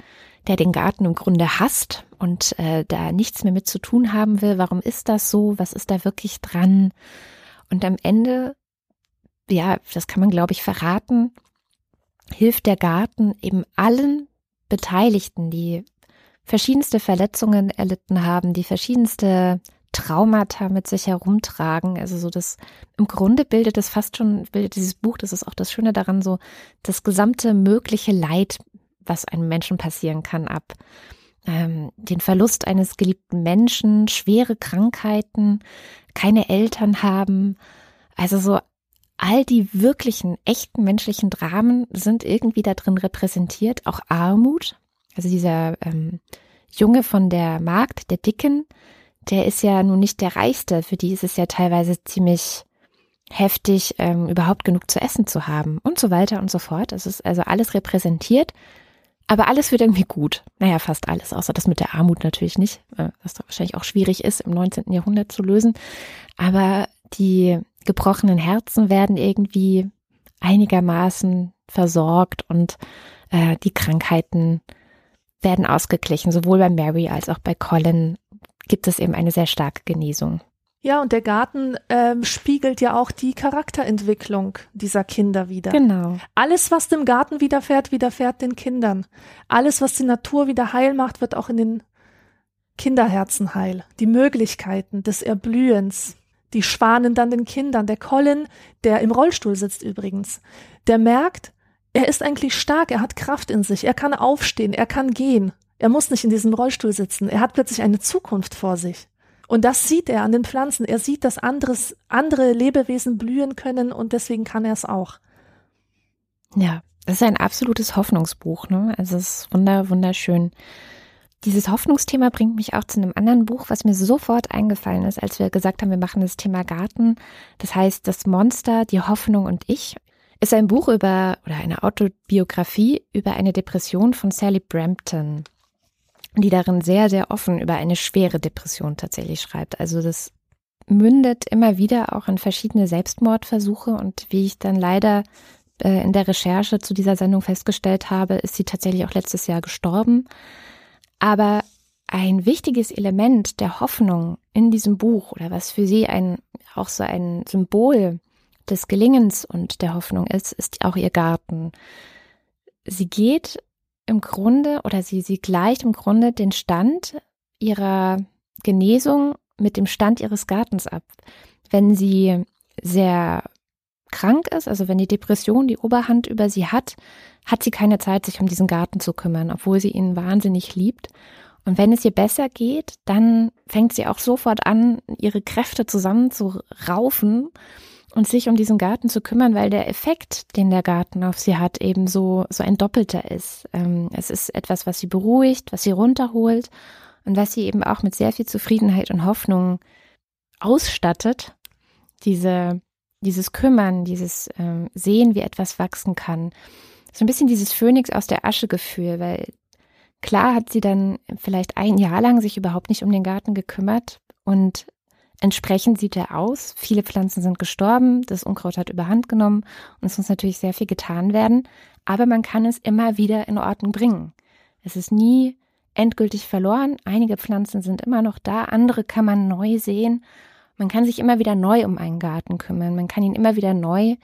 Speaker 2: der den Garten im Grunde hasst und äh, da nichts mehr mit zu tun haben will. Warum ist das so? Was ist da wirklich dran? Und am Ende, ja, das kann man, glaube ich, verraten, hilft der Garten eben allen Beteiligten, die verschiedenste Verletzungen erlitten haben, die verschiedenste Traumata mit sich herumtragen. Also so das, im Grunde bildet es fast schon, bildet dieses Buch, das ist auch das Schöne daran, so das gesamte mögliche Leid, was einem Menschen passieren kann, ab. Ähm, den Verlust eines geliebten Menschen, schwere Krankheiten, keine Eltern haben. Also so all die wirklichen, echten menschlichen Dramen sind irgendwie da drin repräsentiert. Auch Armut. Also dieser ähm, Junge von der Magd, der Dicken, der ist ja nun nicht der Reichste. Für die ist es ja teilweise ziemlich heftig, ähm, überhaupt genug zu essen zu haben und so weiter und so fort. Es ist also alles repräsentiert, aber alles wird irgendwie gut. Naja, fast alles, außer das mit der Armut natürlich nicht, äh, was doch wahrscheinlich auch schwierig ist, im 19. Jahrhundert zu lösen. Aber die gebrochenen Herzen werden irgendwie einigermaßen versorgt und äh, die Krankheiten werden ausgeglichen. Sowohl bei Mary als auch bei Colin gibt es eben eine sehr starke Genesung.
Speaker 1: Ja, und der Garten ähm, spiegelt ja auch die Charakterentwicklung dieser Kinder wieder.
Speaker 2: Genau.
Speaker 1: Alles, was dem Garten widerfährt, widerfährt den Kindern. Alles, was die Natur wieder heil macht, wird auch in den Kinderherzen heil. Die Möglichkeiten des Erblühens, die schwanen dann den Kindern. Der Colin, der im Rollstuhl sitzt übrigens, der merkt, er ist eigentlich stark, er hat Kraft in sich, er kann aufstehen, er kann gehen. Er muss nicht in diesem Rollstuhl sitzen. Er hat plötzlich eine Zukunft vor sich. Und das sieht er an den Pflanzen. Er sieht, dass anderes, andere Lebewesen blühen können und deswegen kann er es auch.
Speaker 2: Ja, das ist ein absolutes Hoffnungsbuch, ne? Also es ist wunder, wunderschön. Dieses Hoffnungsthema bringt mich auch zu einem anderen Buch, was mir sofort eingefallen ist, als wir gesagt haben, wir machen das Thema Garten. Das heißt, das Monster, die Hoffnung und ich ist ein Buch über oder eine Autobiografie über eine Depression von Sally Brampton die darin sehr, sehr offen über eine schwere Depression tatsächlich schreibt. Also das mündet immer wieder auch in verschiedene Selbstmordversuche und wie ich dann leider äh, in der Recherche zu dieser Sendung festgestellt habe, ist sie tatsächlich auch letztes Jahr gestorben. Aber ein wichtiges Element der Hoffnung in diesem Buch oder was für sie ein, auch so ein Symbol des Gelingens und der Hoffnung ist, ist auch ihr Garten. Sie geht im Grunde oder sie, sie gleicht im Grunde den Stand ihrer Genesung mit dem Stand ihres Gartens ab. Wenn sie sehr krank ist, also wenn die Depression die Oberhand über sie hat, hat sie keine Zeit, sich um diesen Garten zu kümmern, obwohl sie ihn wahnsinnig liebt. Und wenn es ihr besser geht, dann fängt sie auch sofort an, ihre Kräfte zusammenzuraufen und sich um diesen Garten zu kümmern, weil der Effekt, den der Garten auf sie hat, eben so, so ein doppelter ist. Ähm, es ist etwas, was sie beruhigt, was sie runterholt und was sie eben auch mit sehr viel Zufriedenheit und Hoffnung ausstattet. Diese, dieses Kümmern, dieses ähm, Sehen, wie etwas wachsen kann. So ein bisschen dieses Phönix aus der Asche Gefühl, weil klar hat sie dann vielleicht ein Jahr lang sich überhaupt nicht um den Garten gekümmert und Entsprechend sieht er aus. Viele Pflanzen sind gestorben, das Unkraut hat überhand genommen und es muss natürlich sehr viel getan werden. Aber man kann es immer wieder in Ordnung bringen. Es ist nie endgültig verloren. Einige Pflanzen sind immer noch da, andere kann man neu sehen. Man kann sich immer wieder neu um einen Garten kümmern. Man kann ihn immer wieder neu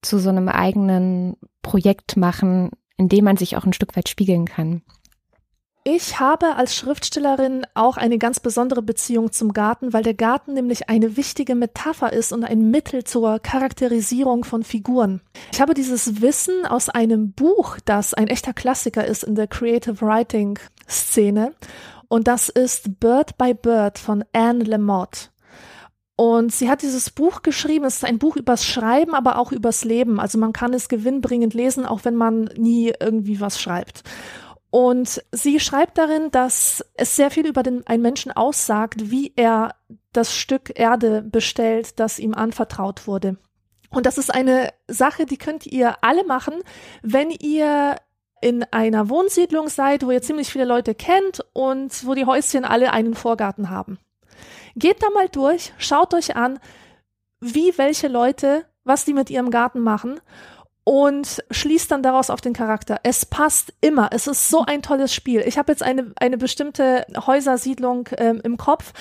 Speaker 2: zu so einem eigenen Projekt machen, in dem man sich auch ein Stück weit spiegeln kann.
Speaker 1: Ich habe als Schriftstellerin auch eine ganz besondere Beziehung zum Garten, weil der Garten nämlich eine wichtige Metapher ist und ein Mittel zur Charakterisierung von Figuren. Ich habe dieses Wissen aus einem Buch, das ein echter Klassiker ist in der Creative Writing Szene. Und das ist Bird by Bird von Anne Lamott. Und sie hat dieses Buch geschrieben. Es ist ein Buch übers Schreiben, aber auch übers Leben. Also man kann es gewinnbringend lesen, auch wenn man nie irgendwie was schreibt. Und sie schreibt darin, dass es sehr viel über den, einen Menschen aussagt, wie er das Stück Erde bestellt, das ihm anvertraut wurde. Und das ist eine Sache, die könnt ihr alle machen, wenn ihr in einer Wohnsiedlung seid, wo ihr ziemlich viele Leute kennt und wo die Häuschen alle einen Vorgarten haben. Geht da mal durch, schaut euch an, wie welche Leute, was die mit ihrem Garten machen und schließt dann daraus auf den Charakter. Es passt immer. Es ist so ein tolles Spiel. Ich habe jetzt eine, eine bestimmte Häusersiedlung ähm, im Kopf.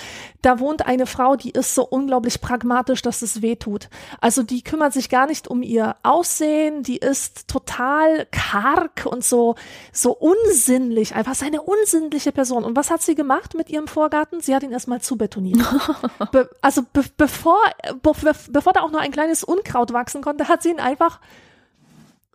Speaker 1: Da wohnt eine Frau, die ist so unglaublich pragmatisch, dass es weh tut. Also die kümmert sich gar nicht um ihr Aussehen. Die ist total karg und so, so unsinnlich. Einfach eine unsinnliche Person. Und was hat sie gemacht mit ihrem Vorgarten? Sie hat ihn erstmal zubetoniert. Be also be bevor, be bevor da auch nur ein kleines Unkraut wachsen konnte, hat sie ihn einfach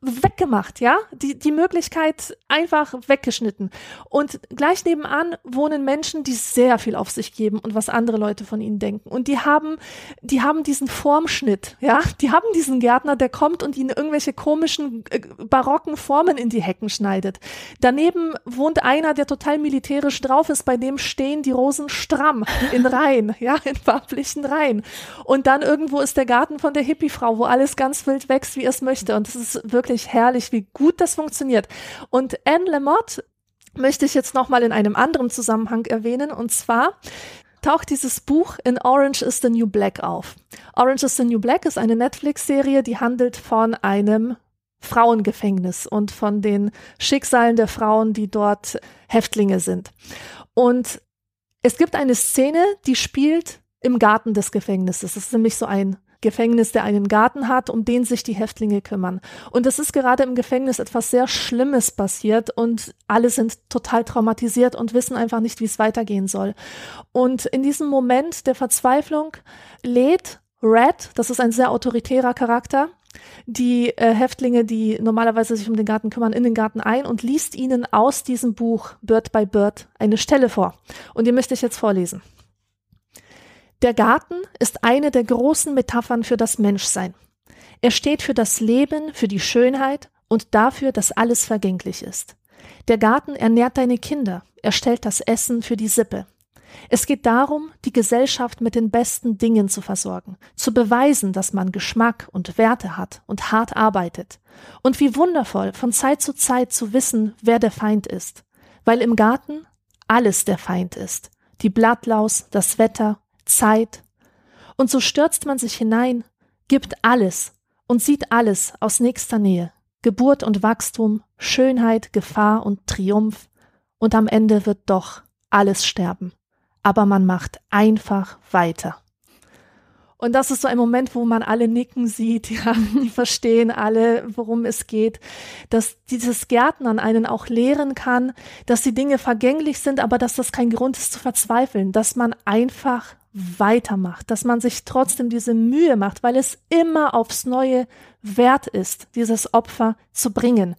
Speaker 1: weggemacht, ja, die, die Möglichkeit einfach weggeschnitten. Und gleich nebenan wohnen Menschen, die sehr viel auf sich geben und was andere Leute von ihnen denken. Und die haben, die haben diesen Formschnitt, ja, die haben diesen Gärtner, der kommt und ihnen irgendwelche komischen, äh, barocken Formen in die Hecken schneidet. Daneben wohnt einer, der total militärisch drauf ist, bei dem stehen die Rosen stramm in Reihen, ja, in farblichen Reihen. Und dann irgendwo ist der Garten von der Hippie-Frau, wo alles ganz wild wächst, wie es möchte. Und das ist wirklich wirklich herrlich, wie gut das funktioniert. Und Anne Lamott möchte ich jetzt nochmal in einem anderen Zusammenhang erwähnen. Und zwar taucht dieses Buch in Orange is the New Black auf. Orange is the New Black ist eine Netflix-Serie, die handelt von einem Frauengefängnis und von den Schicksalen der Frauen, die dort Häftlinge sind. Und es gibt eine Szene, die spielt im Garten des Gefängnisses. Das ist nämlich so ein Gefängnis, der einen Garten hat, um den sich die Häftlinge kümmern. Und es ist gerade im Gefängnis etwas sehr Schlimmes passiert und alle sind total traumatisiert und wissen einfach nicht, wie es weitergehen soll. Und in diesem Moment der Verzweiflung lädt Red, das ist ein sehr autoritärer Charakter, die äh, Häftlinge, die normalerweise sich um den Garten kümmern, in den Garten ein und liest ihnen aus diesem Buch Bird by Bird eine Stelle vor. Und die möchte ich jetzt vorlesen. Der Garten ist eine der großen Metaphern für das Menschsein. Er steht für das Leben, für die Schönheit und dafür, dass alles vergänglich ist. Der Garten ernährt deine Kinder, er stellt das Essen für die Sippe. Es geht darum, die Gesellschaft mit den besten Dingen zu versorgen, zu beweisen, dass man Geschmack und Werte hat und hart arbeitet. Und wie wundervoll, von Zeit zu Zeit zu wissen, wer der Feind ist. Weil im Garten alles der Feind ist. Die Blattlaus, das Wetter Zeit. Und so stürzt man sich hinein, gibt alles und sieht alles aus nächster Nähe. Geburt und Wachstum, Schönheit, Gefahr und Triumph. Und am Ende wird doch alles sterben. Aber man macht einfach weiter. Und das ist so ein Moment, wo man alle nicken sieht, ja, die verstehen alle, worum es geht, dass dieses Gärtnern einen auch lehren kann, dass die Dinge vergänglich sind, aber dass das kein Grund ist zu verzweifeln, dass man einfach weitermacht, dass man sich trotzdem diese Mühe macht, weil es immer aufs Neue wert ist, dieses Opfer zu bringen.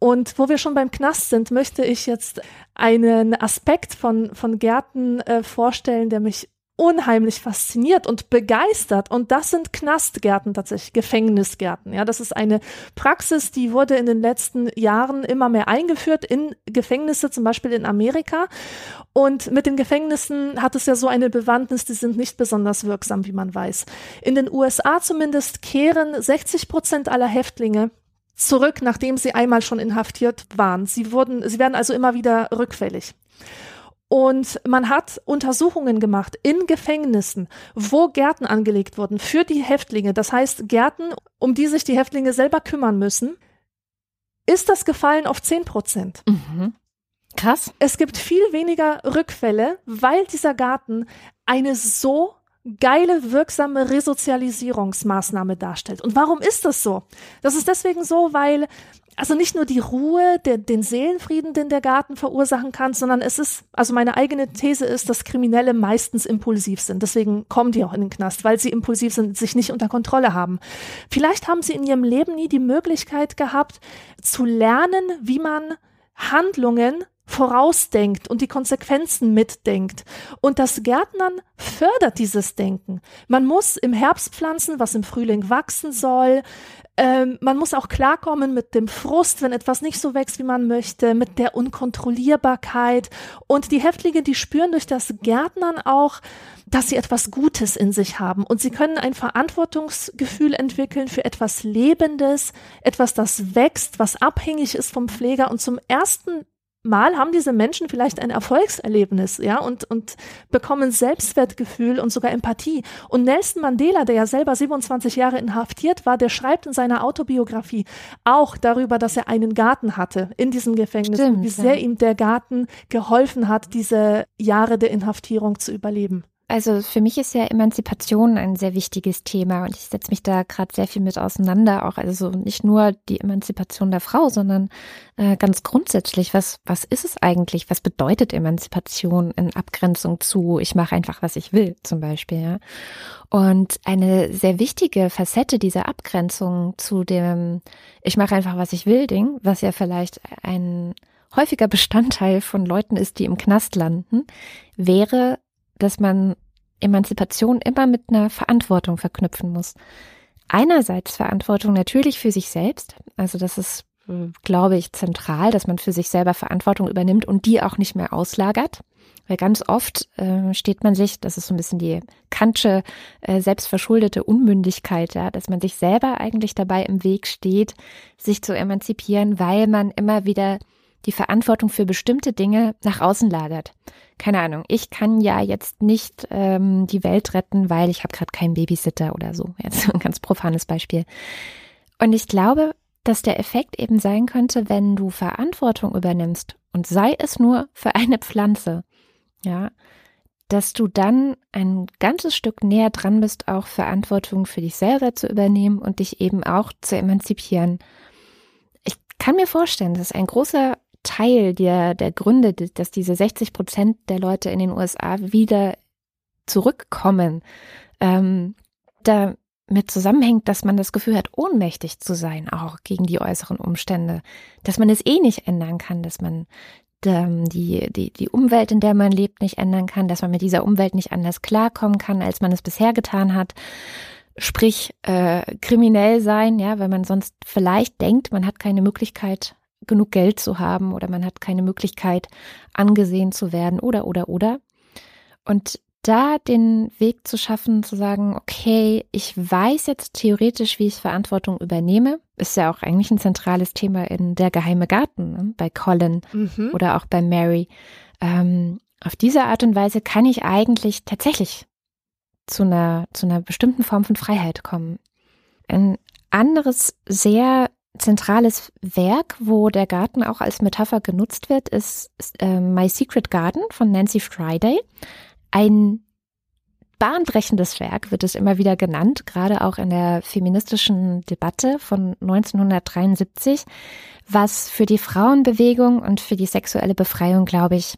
Speaker 1: Und wo wir schon beim Knast sind, möchte ich jetzt einen Aspekt von, von Gärten äh, vorstellen, der mich unheimlich fasziniert und begeistert. Und das sind Knastgärten tatsächlich, Gefängnisgärten. Ja, das ist eine Praxis, die wurde in den letzten Jahren immer mehr eingeführt in Gefängnisse, zum Beispiel in Amerika. Und mit den Gefängnissen hat es ja so eine Bewandtnis, die sind nicht besonders wirksam, wie man weiß. In den USA zumindest kehren 60 Prozent aller Häftlinge zurück, nachdem sie einmal schon inhaftiert waren. Sie wurden, sie werden also immer wieder rückfällig. Und man hat Untersuchungen gemacht in Gefängnissen, wo Gärten angelegt wurden für die Häftlinge. Das heißt, Gärten, um die sich die Häftlinge selber kümmern müssen. Ist das gefallen auf 10 Prozent?
Speaker 2: Mhm. Krass.
Speaker 1: Es gibt viel weniger Rückfälle, weil dieser Garten eine so geile, wirksame Resozialisierungsmaßnahme darstellt. Und warum ist das so? Das ist deswegen so, weil also nicht nur die Ruhe, der, den Seelenfrieden, den der Garten verursachen kann, sondern es ist, also meine eigene These ist, dass Kriminelle meistens impulsiv sind. Deswegen kommen die auch in den Knast, weil sie impulsiv sind, sich nicht unter Kontrolle haben. Vielleicht haben sie in ihrem Leben nie die Möglichkeit gehabt, zu lernen, wie man Handlungen vorausdenkt und die Konsequenzen mitdenkt. Und das Gärtnern fördert dieses Denken. Man muss im Herbst pflanzen, was im Frühling wachsen soll. Ähm, man muss auch klarkommen mit dem Frust, wenn etwas nicht so wächst, wie man möchte, mit der Unkontrollierbarkeit. Und die Häftlinge, die spüren durch das Gärtnern auch, dass sie etwas Gutes in sich haben und sie können ein Verantwortungsgefühl entwickeln für etwas Lebendes, etwas, das wächst, was abhängig ist vom Pfleger und zum ersten Mal haben diese Menschen vielleicht ein Erfolgserlebnis, ja, und, und bekommen Selbstwertgefühl und sogar Empathie. Und Nelson Mandela, der ja selber 27 Jahre inhaftiert war, der schreibt in seiner Autobiografie auch darüber, dass er einen Garten hatte in diesem Gefängnis
Speaker 2: Stimmt,
Speaker 1: und wie sehr
Speaker 2: ja.
Speaker 1: ihm der Garten geholfen hat, diese Jahre der Inhaftierung zu überleben.
Speaker 2: Also für mich ist ja Emanzipation ein sehr wichtiges Thema und ich setze mich da gerade sehr viel mit auseinander, auch also nicht nur die Emanzipation der Frau, sondern äh, ganz grundsätzlich, was, was ist es eigentlich? Was bedeutet Emanzipation in Abgrenzung zu, ich mache einfach, was ich will, zum Beispiel, ja? Und eine sehr wichtige Facette dieser Abgrenzung zu dem, ich mache einfach, was ich will, Ding, was ja vielleicht ein häufiger Bestandteil von Leuten ist, die im Knast landen, wäre dass man Emanzipation immer mit einer Verantwortung verknüpfen muss. Einerseits Verantwortung natürlich für sich selbst, also das ist, glaube ich, zentral, dass man für sich selber Verantwortung übernimmt und die auch nicht mehr auslagert. Weil ganz oft äh, steht man sich, das ist so ein bisschen die kantsche, äh, selbstverschuldete Unmündigkeit, ja, dass man sich selber eigentlich dabei im Weg steht, sich zu emanzipieren, weil man immer wieder die Verantwortung für bestimmte Dinge nach außen lagert. Keine Ahnung, ich kann ja jetzt nicht ähm, die Welt retten, weil ich habe gerade keinen Babysitter oder so. Jetzt ein ganz profanes Beispiel. Und ich glaube, dass der Effekt eben sein könnte, wenn du Verantwortung übernimmst und sei es nur für eine Pflanze, ja, dass du dann ein ganzes Stück näher dran bist, auch Verantwortung für dich selber zu übernehmen und dich eben auch zu emanzipieren. Ich kann mir vorstellen, dass ein großer Teil der, der Gründe, dass diese 60 Prozent der Leute in den USA wieder zurückkommen, ähm, damit zusammenhängt, dass man das Gefühl hat, ohnmächtig zu sein, auch gegen die äußeren Umstände, dass man es eh nicht ändern kann, dass man ähm, die, die, die Umwelt, in der man lebt, nicht ändern kann, dass man mit dieser Umwelt nicht anders klarkommen kann, als man es bisher getan hat. Sprich, äh, kriminell sein, ja, weil man sonst vielleicht denkt, man hat keine Möglichkeit, genug Geld zu haben oder man hat keine Möglichkeit, angesehen zu werden oder, oder, oder. Und da den Weg zu schaffen, zu sagen, okay, ich weiß jetzt theoretisch, wie ich Verantwortung übernehme, ist ja auch eigentlich ein zentrales Thema in Der geheime Garten ne? bei Colin mhm. oder auch bei Mary. Ähm, auf diese Art und Weise kann ich eigentlich tatsächlich zu einer, zu einer bestimmten Form von Freiheit kommen. Ein anderes sehr zentrales Werk, wo der Garten auch als Metapher genutzt wird, ist äh, My Secret Garden von Nancy Friday. Ein bahnbrechendes Werk wird es immer wieder genannt, gerade auch in der feministischen Debatte von 1973, was für die Frauenbewegung und für die sexuelle Befreiung, glaube ich,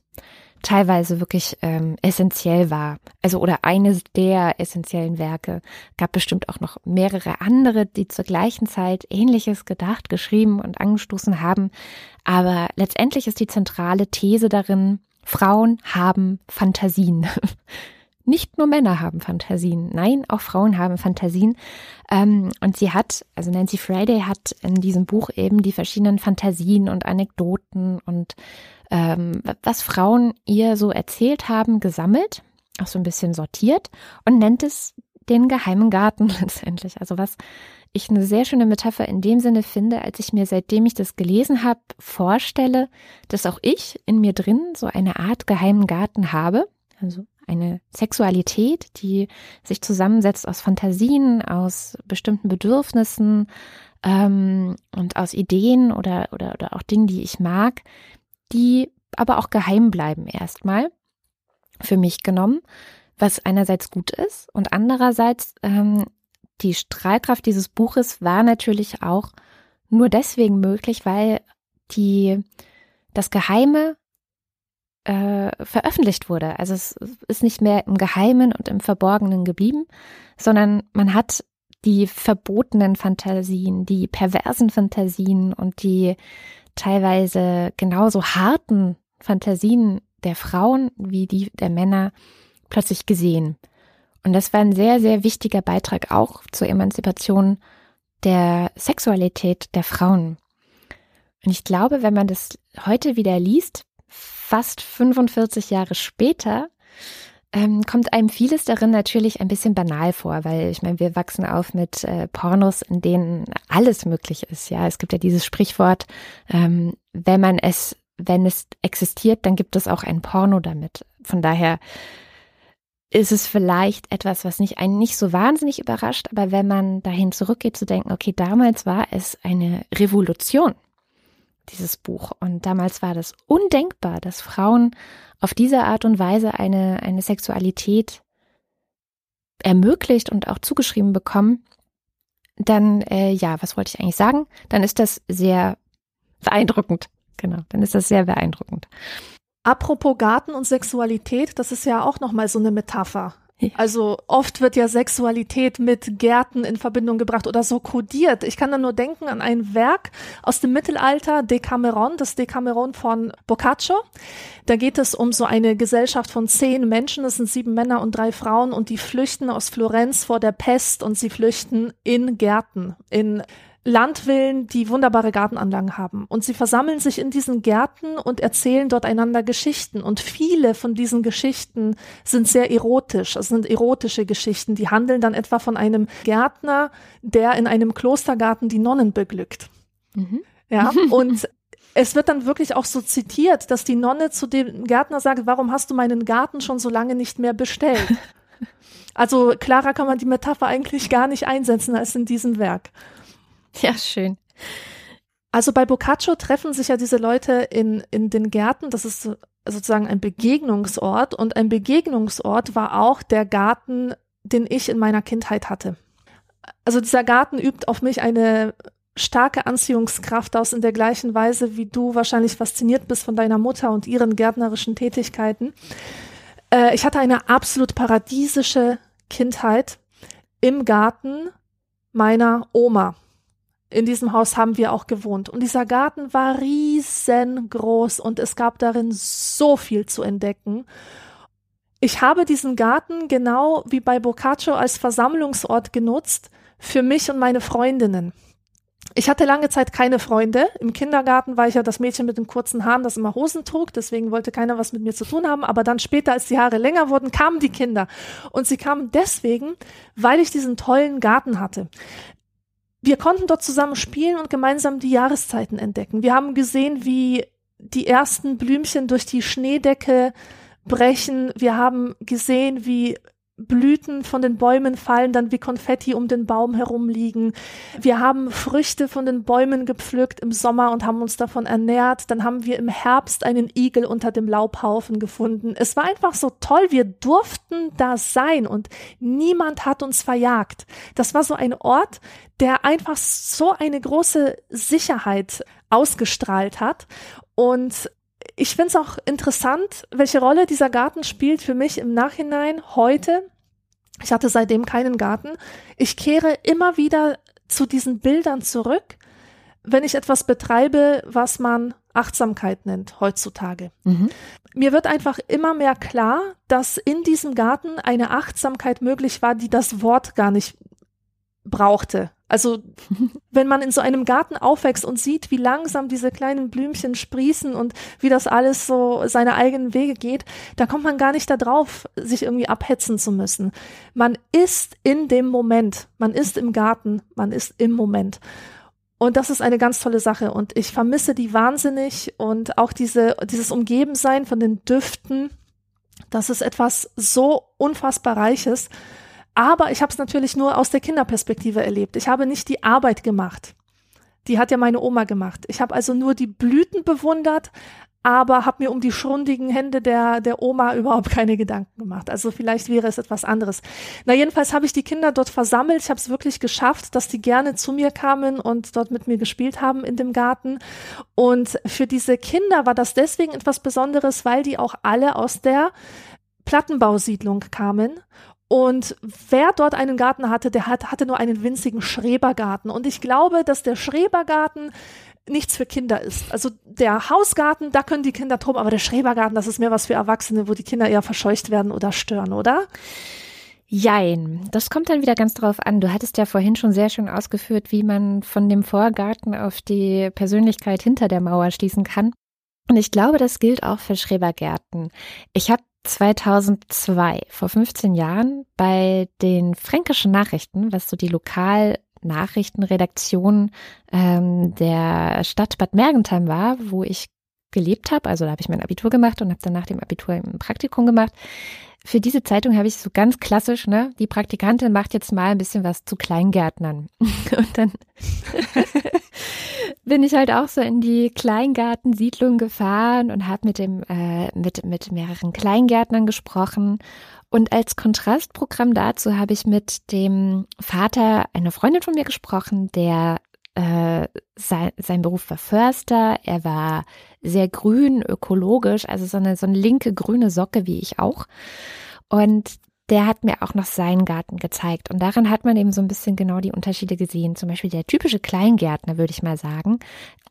Speaker 2: teilweise wirklich ähm, essentiell war. Also oder eines der essentiellen Werke. Gab bestimmt auch noch mehrere andere, die zur gleichen Zeit Ähnliches gedacht, geschrieben und angestoßen haben. Aber letztendlich ist die zentrale These darin, Frauen haben Fantasien. Nicht nur Männer haben Fantasien, nein, auch Frauen haben Fantasien. Ähm, und sie hat, also Nancy Friday hat in diesem Buch eben die verschiedenen Fantasien und Anekdoten und ähm, was Frauen ihr so erzählt haben, gesammelt, auch so ein bisschen sortiert und nennt es den geheimen Garten letztendlich. Also was ich eine sehr schöne Metapher in dem Sinne finde, als ich mir, seitdem ich das gelesen habe, vorstelle, dass auch ich in mir drin so eine Art geheimen Garten habe. Also eine Sexualität, die sich zusammensetzt aus Fantasien, aus bestimmten Bedürfnissen ähm, und aus Ideen oder, oder, oder auch Dingen, die ich mag, die aber auch geheim bleiben erstmal für mich genommen, was einerseits gut ist und andererseits ähm, die Strahlkraft dieses Buches war natürlich auch nur deswegen möglich, weil die das Geheime äh, veröffentlicht wurde. Also es ist nicht mehr im Geheimen und im Verborgenen geblieben, sondern man hat die verbotenen Fantasien, die perversen Fantasien und die teilweise genauso harten Fantasien der Frauen wie die der Männer plötzlich gesehen. Und das war ein sehr, sehr wichtiger Beitrag auch zur Emanzipation der Sexualität der Frauen. Und ich glaube, wenn man das heute wieder liest, fast 45 Jahre später, ähm, kommt einem vieles darin natürlich ein bisschen banal vor, weil ich meine, wir wachsen auf mit äh, Pornos, in denen alles möglich ist. Ja, es gibt ja dieses Sprichwort, ähm, wenn man es, wenn es existiert, dann gibt es auch ein Porno damit. Von daher ist es vielleicht etwas, was nicht einen nicht so wahnsinnig überrascht, aber wenn man dahin zurückgeht zu denken, okay, damals war es eine Revolution, dieses Buch. Und damals war das undenkbar, dass Frauen auf diese Art und Weise eine, eine Sexualität ermöglicht und auch zugeschrieben bekommen, dann, äh, ja, was wollte ich eigentlich sagen? Dann ist das sehr beeindruckend. Genau, dann ist das sehr beeindruckend.
Speaker 1: Apropos Garten und Sexualität, das ist ja auch nochmal so eine Metapher. Also oft wird ja Sexualität mit Gärten in Verbindung gebracht oder so kodiert. Ich kann da nur denken an ein Werk aus dem Mittelalter, Decameron, das Decameron von Boccaccio. Da geht es um so eine Gesellschaft von zehn Menschen, das sind sieben Männer und drei Frauen und die flüchten aus Florenz vor der Pest und sie flüchten in Gärten, in Landwillen, die wunderbare Gartenanlagen haben. Und sie versammeln sich in diesen Gärten und erzählen dort einander Geschichten. Und viele von diesen Geschichten sind sehr erotisch. Es sind erotische Geschichten. Die handeln dann etwa von einem Gärtner, der in einem Klostergarten die Nonnen beglückt. Mhm. Ja, und es wird dann wirklich auch so zitiert, dass die Nonne zu dem Gärtner sagt, warum hast du meinen Garten schon so lange nicht mehr bestellt? Also klarer kann man die Metapher eigentlich gar nicht einsetzen als in diesem Werk.
Speaker 2: Ja, schön.
Speaker 1: Also bei Boccaccio treffen sich ja diese Leute in, in den Gärten. Das ist sozusagen ein Begegnungsort. Und ein Begegnungsort war auch der Garten, den ich in meiner Kindheit hatte. Also dieser Garten übt auf mich eine starke Anziehungskraft aus in der gleichen Weise, wie du wahrscheinlich fasziniert bist von deiner Mutter und ihren gärtnerischen Tätigkeiten. Äh, ich hatte eine absolut paradiesische Kindheit im Garten meiner Oma in diesem Haus haben wir auch gewohnt. Und dieser Garten war riesengroß und es gab darin so viel zu entdecken. Ich habe diesen Garten genau wie bei Boccaccio als Versammlungsort genutzt für mich und meine Freundinnen. Ich hatte lange Zeit keine Freunde. Im Kindergarten war ich ja das Mädchen mit den kurzen Haaren, das immer Hosen trug. Deswegen wollte keiner was mit mir zu tun haben. Aber dann später, als die Haare länger wurden, kamen die Kinder. Und sie kamen deswegen, weil ich diesen tollen Garten hatte wir konnten dort zusammen spielen und gemeinsam die Jahreszeiten entdecken. Wir haben gesehen, wie die ersten Blümchen durch die Schneedecke brechen. Wir haben gesehen, wie Blüten von den Bäumen fallen, dann wie Konfetti um den Baum herumliegen. Wir haben Früchte von den Bäumen gepflückt im Sommer und haben uns davon ernährt. Dann haben wir im Herbst einen Igel unter dem Laubhaufen gefunden. Es war einfach so toll. Wir durften da sein und niemand hat uns verjagt. Das war so ein Ort, der einfach so eine große Sicherheit ausgestrahlt hat. Und ich finde es auch interessant, welche Rolle dieser Garten spielt für mich im Nachhinein heute. Ich hatte seitdem keinen Garten. Ich kehre immer wieder zu diesen Bildern zurück, wenn ich etwas betreibe, was man Achtsamkeit nennt heutzutage. Mhm. Mir wird einfach immer mehr klar, dass in diesem Garten eine Achtsamkeit möglich war, die das Wort gar nicht brauchte. Also wenn man in so einem Garten aufwächst und sieht, wie langsam diese kleinen Blümchen sprießen und wie das alles so seine eigenen Wege geht, da kommt man gar nicht darauf, sich irgendwie abhetzen zu müssen. Man ist in dem Moment, man ist im Garten, man ist im Moment. Und das ist eine ganz tolle Sache und ich vermisse die wahnsinnig und auch diese, dieses Umgebensein von den Düften, das ist etwas so unfassbar Reiches. Aber ich habe es natürlich nur aus der Kinderperspektive erlebt. Ich habe nicht die Arbeit gemacht. Die hat ja meine Oma gemacht. Ich habe also nur die Blüten bewundert, aber habe mir um die schrundigen Hände der, der Oma überhaupt keine Gedanken gemacht. Also vielleicht wäre es etwas anderes. Na jedenfalls habe ich die Kinder dort versammelt. Ich habe es wirklich geschafft, dass die gerne zu mir kamen und dort mit mir gespielt haben in dem Garten. Und für diese Kinder war das deswegen etwas Besonderes, weil die auch alle aus der Plattenbausiedlung kamen und wer dort einen Garten hatte, der hat, hatte nur einen winzigen Schrebergarten. Und ich glaube, dass der Schrebergarten nichts für Kinder ist. Also der Hausgarten, da können die Kinder toben, aber der Schrebergarten, das ist mehr was für Erwachsene, wo die Kinder eher verscheucht werden oder stören, oder?
Speaker 2: Jein, das kommt dann wieder ganz drauf an. Du hattest ja vorhin schon sehr schön ausgeführt, wie man von dem Vorgarten auf die Persönlichkeit hinter der Mauer schließen kann. Und ich glaube, das gilt auch für Schrebergärten. Ich habe 2002, vor 15 Jahren, bei den Fränkischen Nachrichten, was so die Lokalnachrichtenredaktion ähm, der Stadt Bad Mergentheim war, wo ich gelebt habe. Also da habe ich mein Abitur gemacht und habe dann nach dem Abitur ein Praktikum gemacht. Für diese Zeitung habe ich so ganz klassisch, ne, die Praktikantin macht jetzt mal ein bisschen was zu Kleingärtnern. Und dann bin ich halt auch so in die Kleingartensiedlung gefahren und habe mit dem äh, mit mit mehreren Kleingärtnern gesprochen und als Kontrastprogramm dazu habe ich mit dem Vater einer Freundin von mir gesprochen, der äh, sein, sein Beruf war Förster, er war sehr grün, ökologisch, also so eine, so eine linke grüne Socke wie ich auch. Und der hat mir auch noch seinen Garten gezeigt. Und daran hat man eben so ein bisschen genau die Unterschiede gesehen. Zum Beispiel der typische Kleingärtner, würde ich mal sagen,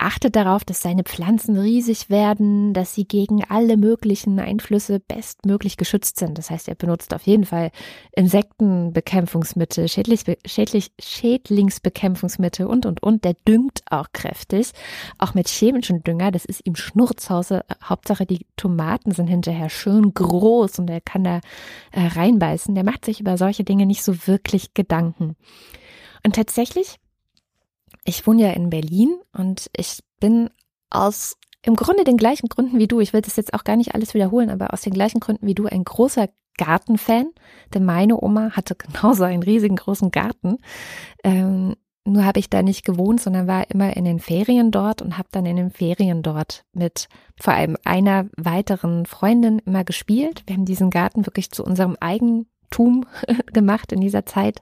Speaker 2: achtet darauf, dass seine Pflanzen riesig werden, dass sie gegen alle möglichen Einflüsse bestmöglich geschützt sind. Das heißt, er benutzt auf jeden Fall Insektenbekämpfungsmittel, Schädlich, Schädlich, Schädlingsbekämpfungsmittel und, und, und. Der düngt auch kräftig, auch mit chemischen Dünger. Das ist ihm Schnurzhause. Hauptsache, die Tomaten sind hinterher schön groß und er kann da äh, rein reinbeißen, der macht sich über solche Dinge nicht so wirklich Gedanken. Und tatsächlich, ich wohne ja in Berlin und ich bin aus im Grunde den gleichen Gründen wie du, ich will das jetzt auch gar nicht alles wiederholen, aber aus den gleichen Gründen wie du ein großer Gartenfan, denn meine Oma hatte genauso einen riesigen großen Garten. Ähm, nur habe ich da nicht gewohnt, sondern war immer in den Ferien dort und habe dann in den Ferien dort mit vor allem einer weiteren Freundin immer gespielt. Wir haben diesen Garten wirklich zu unserem Eigentum gemacht in dieser Zeit,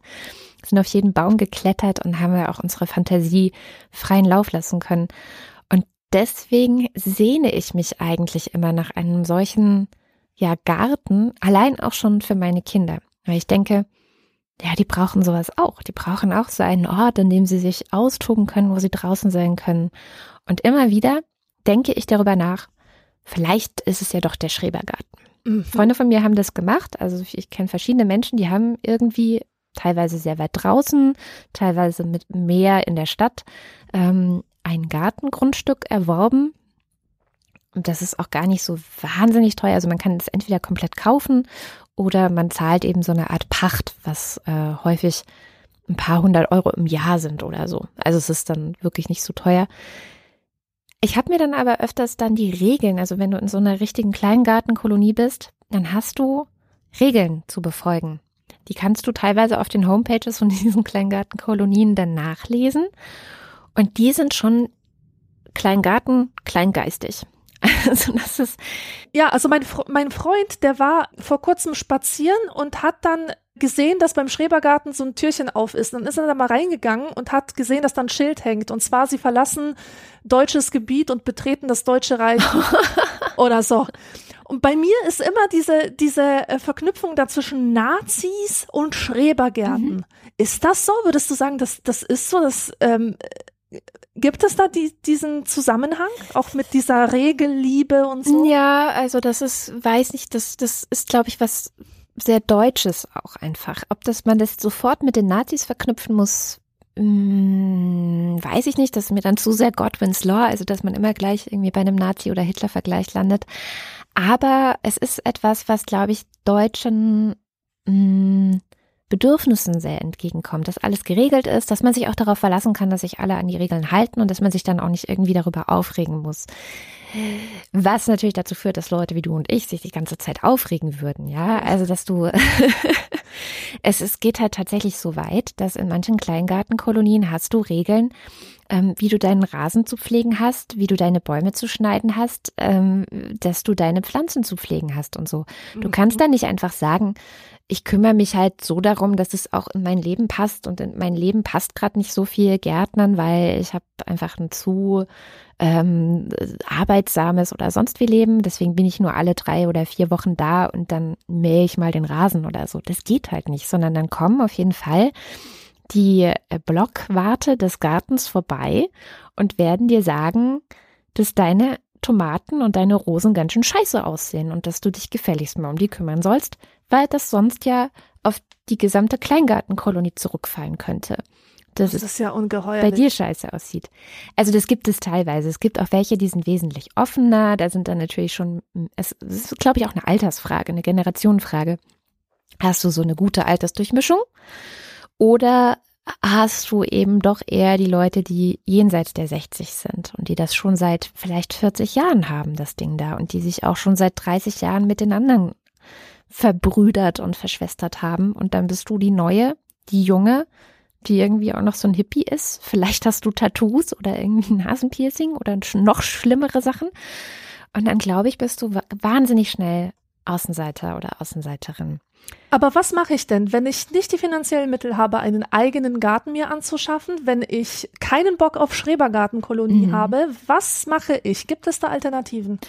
Speaker 2: sind auf jeden Baum geklettert und haben ja auch unsere Fantasie freien Lauf lassen können. Und deswegen sehne ich mich eigentlich immer nach einem solchen ja Garten, allein auch schon für meine Kinder. Weil ich denke, ja, die brauchen sowas auch. Die brauchen auch so einen Ort, in dem sie sich austoben können, wo sie draußen sein können. Und immer wieder denke ich darüber nach, vielleicht ist es ja doch der Schrebergarten. Mhm. Freunde von mir haben das gemacht. Also ich kenne verschiedene Menschen, die haben irgendwie teilweise sehr weit draußen, teilweise mit Meer in der Stadt ähm, ein Gartengrundstück erworben. Und das ist auch gar nicht so wahnsinnig teuer. Also man kann es entweder komplett kaufen oder man zahlt eben so eine Art Pacht, was äh, häufig ein paar hundert Euro im Jahr sind oder so. Also es ist dann wirklich nicht so teuer. Ich habe mir dann aber öfters dann die Regeln, also wenn du in so einer richtigen Kleingartenkolonie bist, dann hast du Regeln zu befolgen. Die kannst du teilweise auf den Homepages von diesen Kleingartenkolonien dann nachlesen. Und die sind schon Kleingarten, kleingeistig.
Speaker 1: Also das ist ja, also mein, mein Freund, der war vor kurzem spazieren und hat dann gesehen, dass beim Schrebergarten so ein Türchen auf ist. Dann ist er da mal reingegangen und hat gesehen, dass da ein Schild hängt. Und zwar, sie verlassen deutsches Gebiet und betreten das Deutsche Reich oder so. Und bei mir ist immer diese, diese äh, Verknüpfung dazwischen Nazis und Schrebergärten. Mhm. Ist das so? Würdest du sagen, das, das ist so? Das, ähm, Gibt es da die, diesen Zusammenhang, auch mit dieser Regelliebe und so?
Speaker 2: Ja, also das ist, weiß nicht, das, das ist, glaube ich, was sehr Deutsches auch einfach. Ob das man das sofort mit den Nazis verknüpfen muss, mh, hm, weiß ich nicht. Das ist mir dann zu sehr Godwins Law, also dass man immer gleich irgendwie bei einem Nazi- oder Hitler-Vergleich landet. Aber es ist etwas, was, glaube ich, Deutschen mh, hm, Bedürfnissen sehr entgegenkommt, dass alles geregelt ist, dass man sich auch darauf verlassen kann, dass sich alle an die Regeln halten und dass man sich dann auch nicht irgendwie darüber aufregen muss. Was natürlich dazu führt, dass Leute wie du und ich sich die ganze Zeit aufregen würden, ja. Also, dass du, es, es geht halt tatsächlich so weit, dass in manchen Kleingartenkolonien hast du Regeln, ähm, wie du deinen Rasen zu pflegen hast, wie du deine Bäume zu schneiden hast, ähm, dass du deine Pflanzen zu pflegen hast und so. Du kannst mhm. da nicht einfach sagen, ich kümmere mich halt so darum, dass es auch in mein Leben passt und in mein Leben passt gerade nicht so viel Gärtnern, weil ich habe einfach ein zu ähm, arbeitsames oder sonst wie Leben. Deswegen bin ich nur alle drei oder vier Wochen da und dann mähe ich mal den Rasen oder so. Das geht halt nicht, sondern dann kommen auf jeden Fall die äh, Blockwarte des Gartens vorbei und werden dir sagen, dass deine Tomaten und deine Rosen ganz schön scheiße aussehen und dass du dich gefälligst mal um die kümmern sollst, weil das sonst ja auf die gesamte Kleingartenkolonie zurückfallen könnte.
Speaker 1: Das, das ist ja ungeheuer.
Speaker 2: Bei dir scheiße aussieht. Also das gibt es teilweise. Es gibt auch welche, die sind wesentlich offener. Da sind dann natürlich schon, es ist, glaube ich, auch eine Altersfrage, eine Generationenfrage. Hast du so eine gute Altersdurchmischung? Oder hast du eben doch eher die Leute, die jenseits der 60 sind und die das schon seit vielleicht 40 Jahren haben, das Ding da, und die sich auch schon seit 30 Jahren mit den anderen verbrüdert und verschwestert haben. Und dann bist du die neue, die junge, die irgendwie auch noch so ein Hippie ist. Vielleicht hast du Tattoos oder irgendwie Nasenpiercing oder noch schlimmere Sachen. Und dann glaube ich, bist du wahnsinnig schnell Außenseiter oder Außenseiterin.
Speaker 1: Aber was mache ich denn, wenn ich nicht die finanziellen Mittel habe, einen eigenen Garten mir anzuschaffen, wenn ich keinen Bock auf Schrebergartenkolonie mhm. habe? Was mache ich? Gibt es da Alternativen?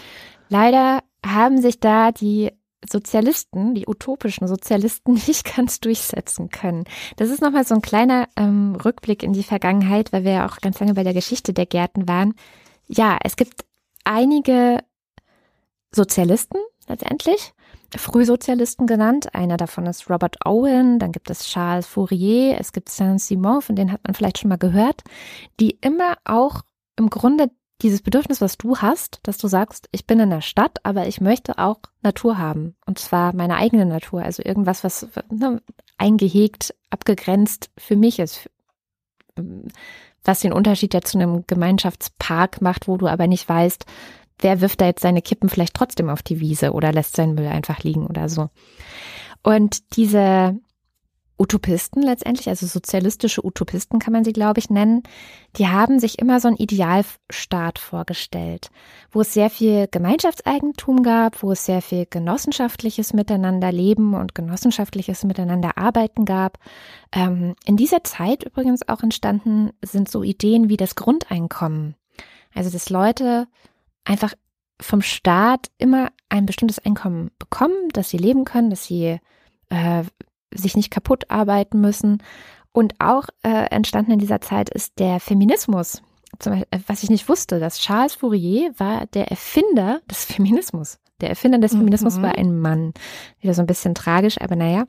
Speaker 2: Leider haben sich da die Sozialisten, die utopischen Sozialisten nicht ganz durchsetzen können. Das ist nochmal so ein kleiner ähm, Rückblick in die Vergangenheit, weil wir ja auch ganz lange bei der Geschichte der Gärten waren. Ja, es gibt einige Sozialisten letztendlich, Frühsozialisten genannt. Einer davon ist Robert Owen, dann gibt es Charles Fourier, es gibt Saint-Simon, von denen hat man vielleicht schon mal gehört, die immer auch im Grunde dieses Bedürfnis, was du hast, dass du sagst, ich bin in der Stadt, aber ich möchte auch Natur haben. Und zwar meine eigene Natur, also irgendwas, was ne, eingehegt, abgegrenzt für mich ist. Was den Unterschied ja zu einem Gemeinschaftspark macht, wo du aber nicht weißt, wer wirft da jetzt seine Kippen vielleicht trotzdem auf die Wiese oder lässt seinen Müll einfach liegen oder so. Und diese Utopisten letztendlich, also sozialistische Utopisten kann man sie, glaube ich, nennen, die haben sich immer so einen Idealstaat vorgestellt, wo es sehr viel Gemeinschaftseigentum gab, wo es sehr viel genossenschaftliches Miteinanderleben und genossenschaftliches Miteinanderarbeiten gab. Ähm, in dieser Zeit übrigens auch entstanden sind so Ideen wie das Grundeinkommen. Also, dass Leute einfach vom Staat immer ein bestimmtes Einkommen bekommen, dass sie leben können, dass sie äh, sich nicht kaputt arbeiten müssen. Und auch äh, entstanden in dieser Zeit ist der Feminismus. Beispiel, äh, was ich nicht wusste, dass Charles Fourier war der Erfinder des Feminismus. Der Erfinder des Feminismus mhm. war ein Mann. Wieder so ein bisschen tragisch, aber naja.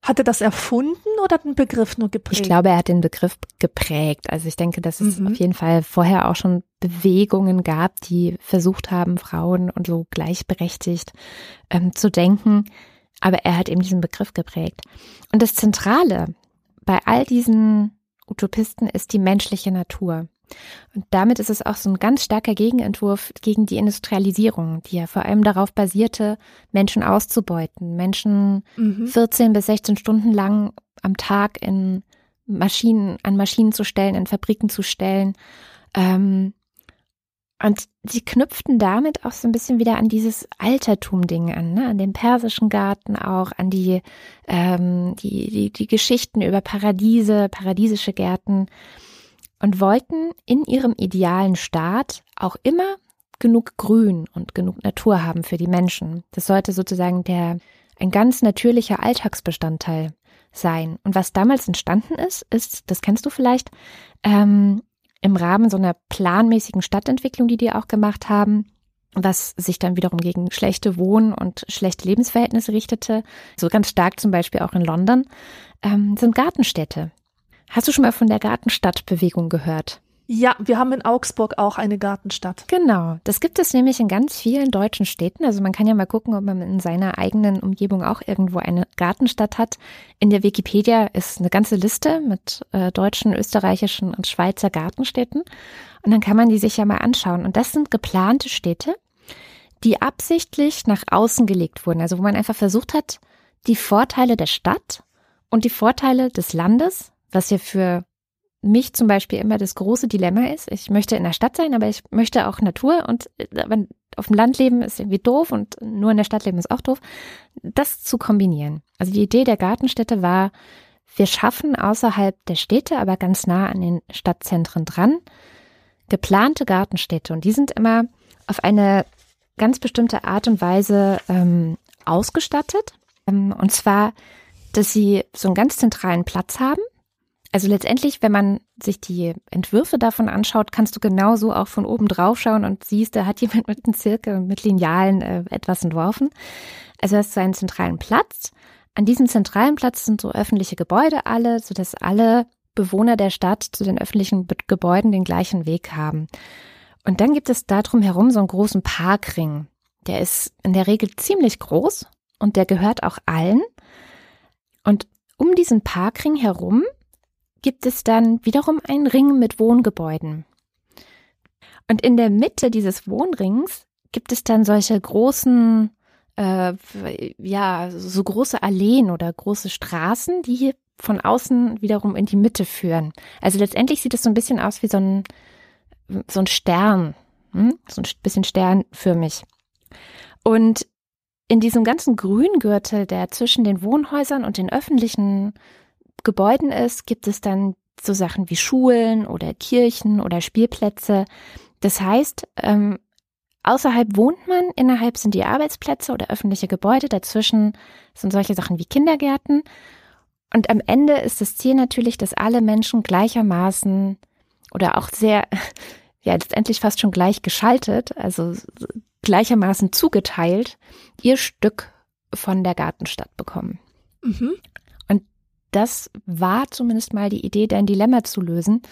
Speaker 1: Hat er das erfunden oder den Begriff nur geprägt?
Speaker 2: Ich glaube, er hat den Begriff geprägt. Also ich denke, dass es mhm. auf jeden Fall vorher auch schon Bewegungen gab, die versucht haben, Frauen und so gleichberechtigt ähm, zu denken. Aber er hat eben diesen Begriff geprägt. Und das Zentrale bei all diesen Utopisten ist die menschliche Natur. Und damit ist es auch so ein ganz starker Gegenentwurf gegen die Industrialisierung, die ja vor allem darauf basierte, Menschen auszubeuten, Menschen mhm. 14 bis 16 Stunden lang am Tag in Maschinen, an Maschinen zu stellen, in Fabriken zu stellen. Ähm, und sie knüpften damit auch so ein bisschen wieder an dieses Altertum-Ding an, ne? an den persischen Garten auch, an die, ähm, die, die, die Geschichten über Paradiese, paradiesische Gärten und wollten in ihrem idealen Staat auch immer genug Grün und genug Natur haben für die Menschen. Das sollte sozusagen der, ein ganz natürlicher Alltagsbestandteil sein. Und was damals entstanden ist, ist, das kennst du vielleicht, ähm, im Rahmen so einer planmäßigen Stadtentwicklung, die die auch gemacht haben, was sich dann wiederum gegen schlechte Wohn- und schlechte Lebensverhältnisse richtete, so ganz stark zum Beispiel auch in London, ähm, sind Gartenstädte. Hast du schon mal von der Gartenstadtbewegung gehört?
Speaker 1: Ja, wir haben in Augsburg auch eine Gartenstadt.
Speaker 2: Genau, das gibt es nämlich in ganz vielen deutschen Städten. Also man kann ja mal gucken, ob man in seiner eigenen Umgebung auch irgendwo eine Gartenstadt hat. In der Wikipedia ist eine ganze Liste mit äh, deutschen, österreichischen und Schweizer Gartenstädten. Und dann kann man die sich ja mal anschauen. Und das sind geplante Städte, die absichtlich nach außen gelegt wurden. Also wo man einfach versucht hat, die Vorteile der Stadt und die Vorteile des Landes, was ja für mich zum Beispiel immer das große Dilemma ist. Ich möchte in der Stadt sein, aber ich möchte auch Natur und aber auf dem Land leben ist irgendwie doof und nur in der Stadt leben ist auch doof. Das zu kombinieren. Also die Idee der Gartenstädte war, wir schaffen außerhalb der Städte, aber ganz nah an den Stadtzentren dran, geplante Gartenstädte. Und die sind immer auf eine ganz bestimmte Art und Weise ähm, ausgestattet. Ähm, und zwar, dass sie so einen ganz zentralen Platz haben also letztendlich, wenn man sich die Entwürfe davon anschaut, kannst du genauso auch von oben drauf schauen und siehst, da hat jemand mit einem Zirkel und mit Linealen äh, etwas entworfen. Also hast du einen zentralen Platz. An diesem zentralen Platz sind so öffentliche Gebäude alle, sodass alle Bewohner der Stadt zu den öffentlichen Gebäuden den gleichen Weg haben. Und dann gibt es darum herum so einen großen Parkring. Der ist in der Regel ziemlich groß und der gehört auch allen. Und um diesen Parkring herum gibt es dann wiederum einen Ring mit Wohngebäuden. Und in der Mitte dieses Wohnrings gibt es dann solche großen, äh, ja, so große Alleen oder große Straßen, die von außen wiederum in die Mitte führen. Also letztendlich sieht es so ein bisschen aus wie so ein, so ein Stern, hm? so ein bisschen sternförmig. Und in diesem ganzen Grüngürtel, der zwischen den Wohnhäusern und den öffentlichen Gebäuden ist, gibt es dann so Sachen wie Schulen oder Kirchen oder Spielplätze. Das heißt, ähm, außerhalb wohnt man, innerhalb sind die Arbeitsplätze oder öffentliche Gebäude, dazwischen sind solche Sachen wie Kindergärten. Und am Ende ist das Ziel natürlich, dass alle Menschen gleichermaßen oder auch sehr, ja, letztendlich fast schon gleich geschaltet, also gleichermaßen zugeteilt, ihr Stück von der Gartenstadt bekommen. Mhm. Das war zumindest mal die Idee, dein Dilemma zu lösen.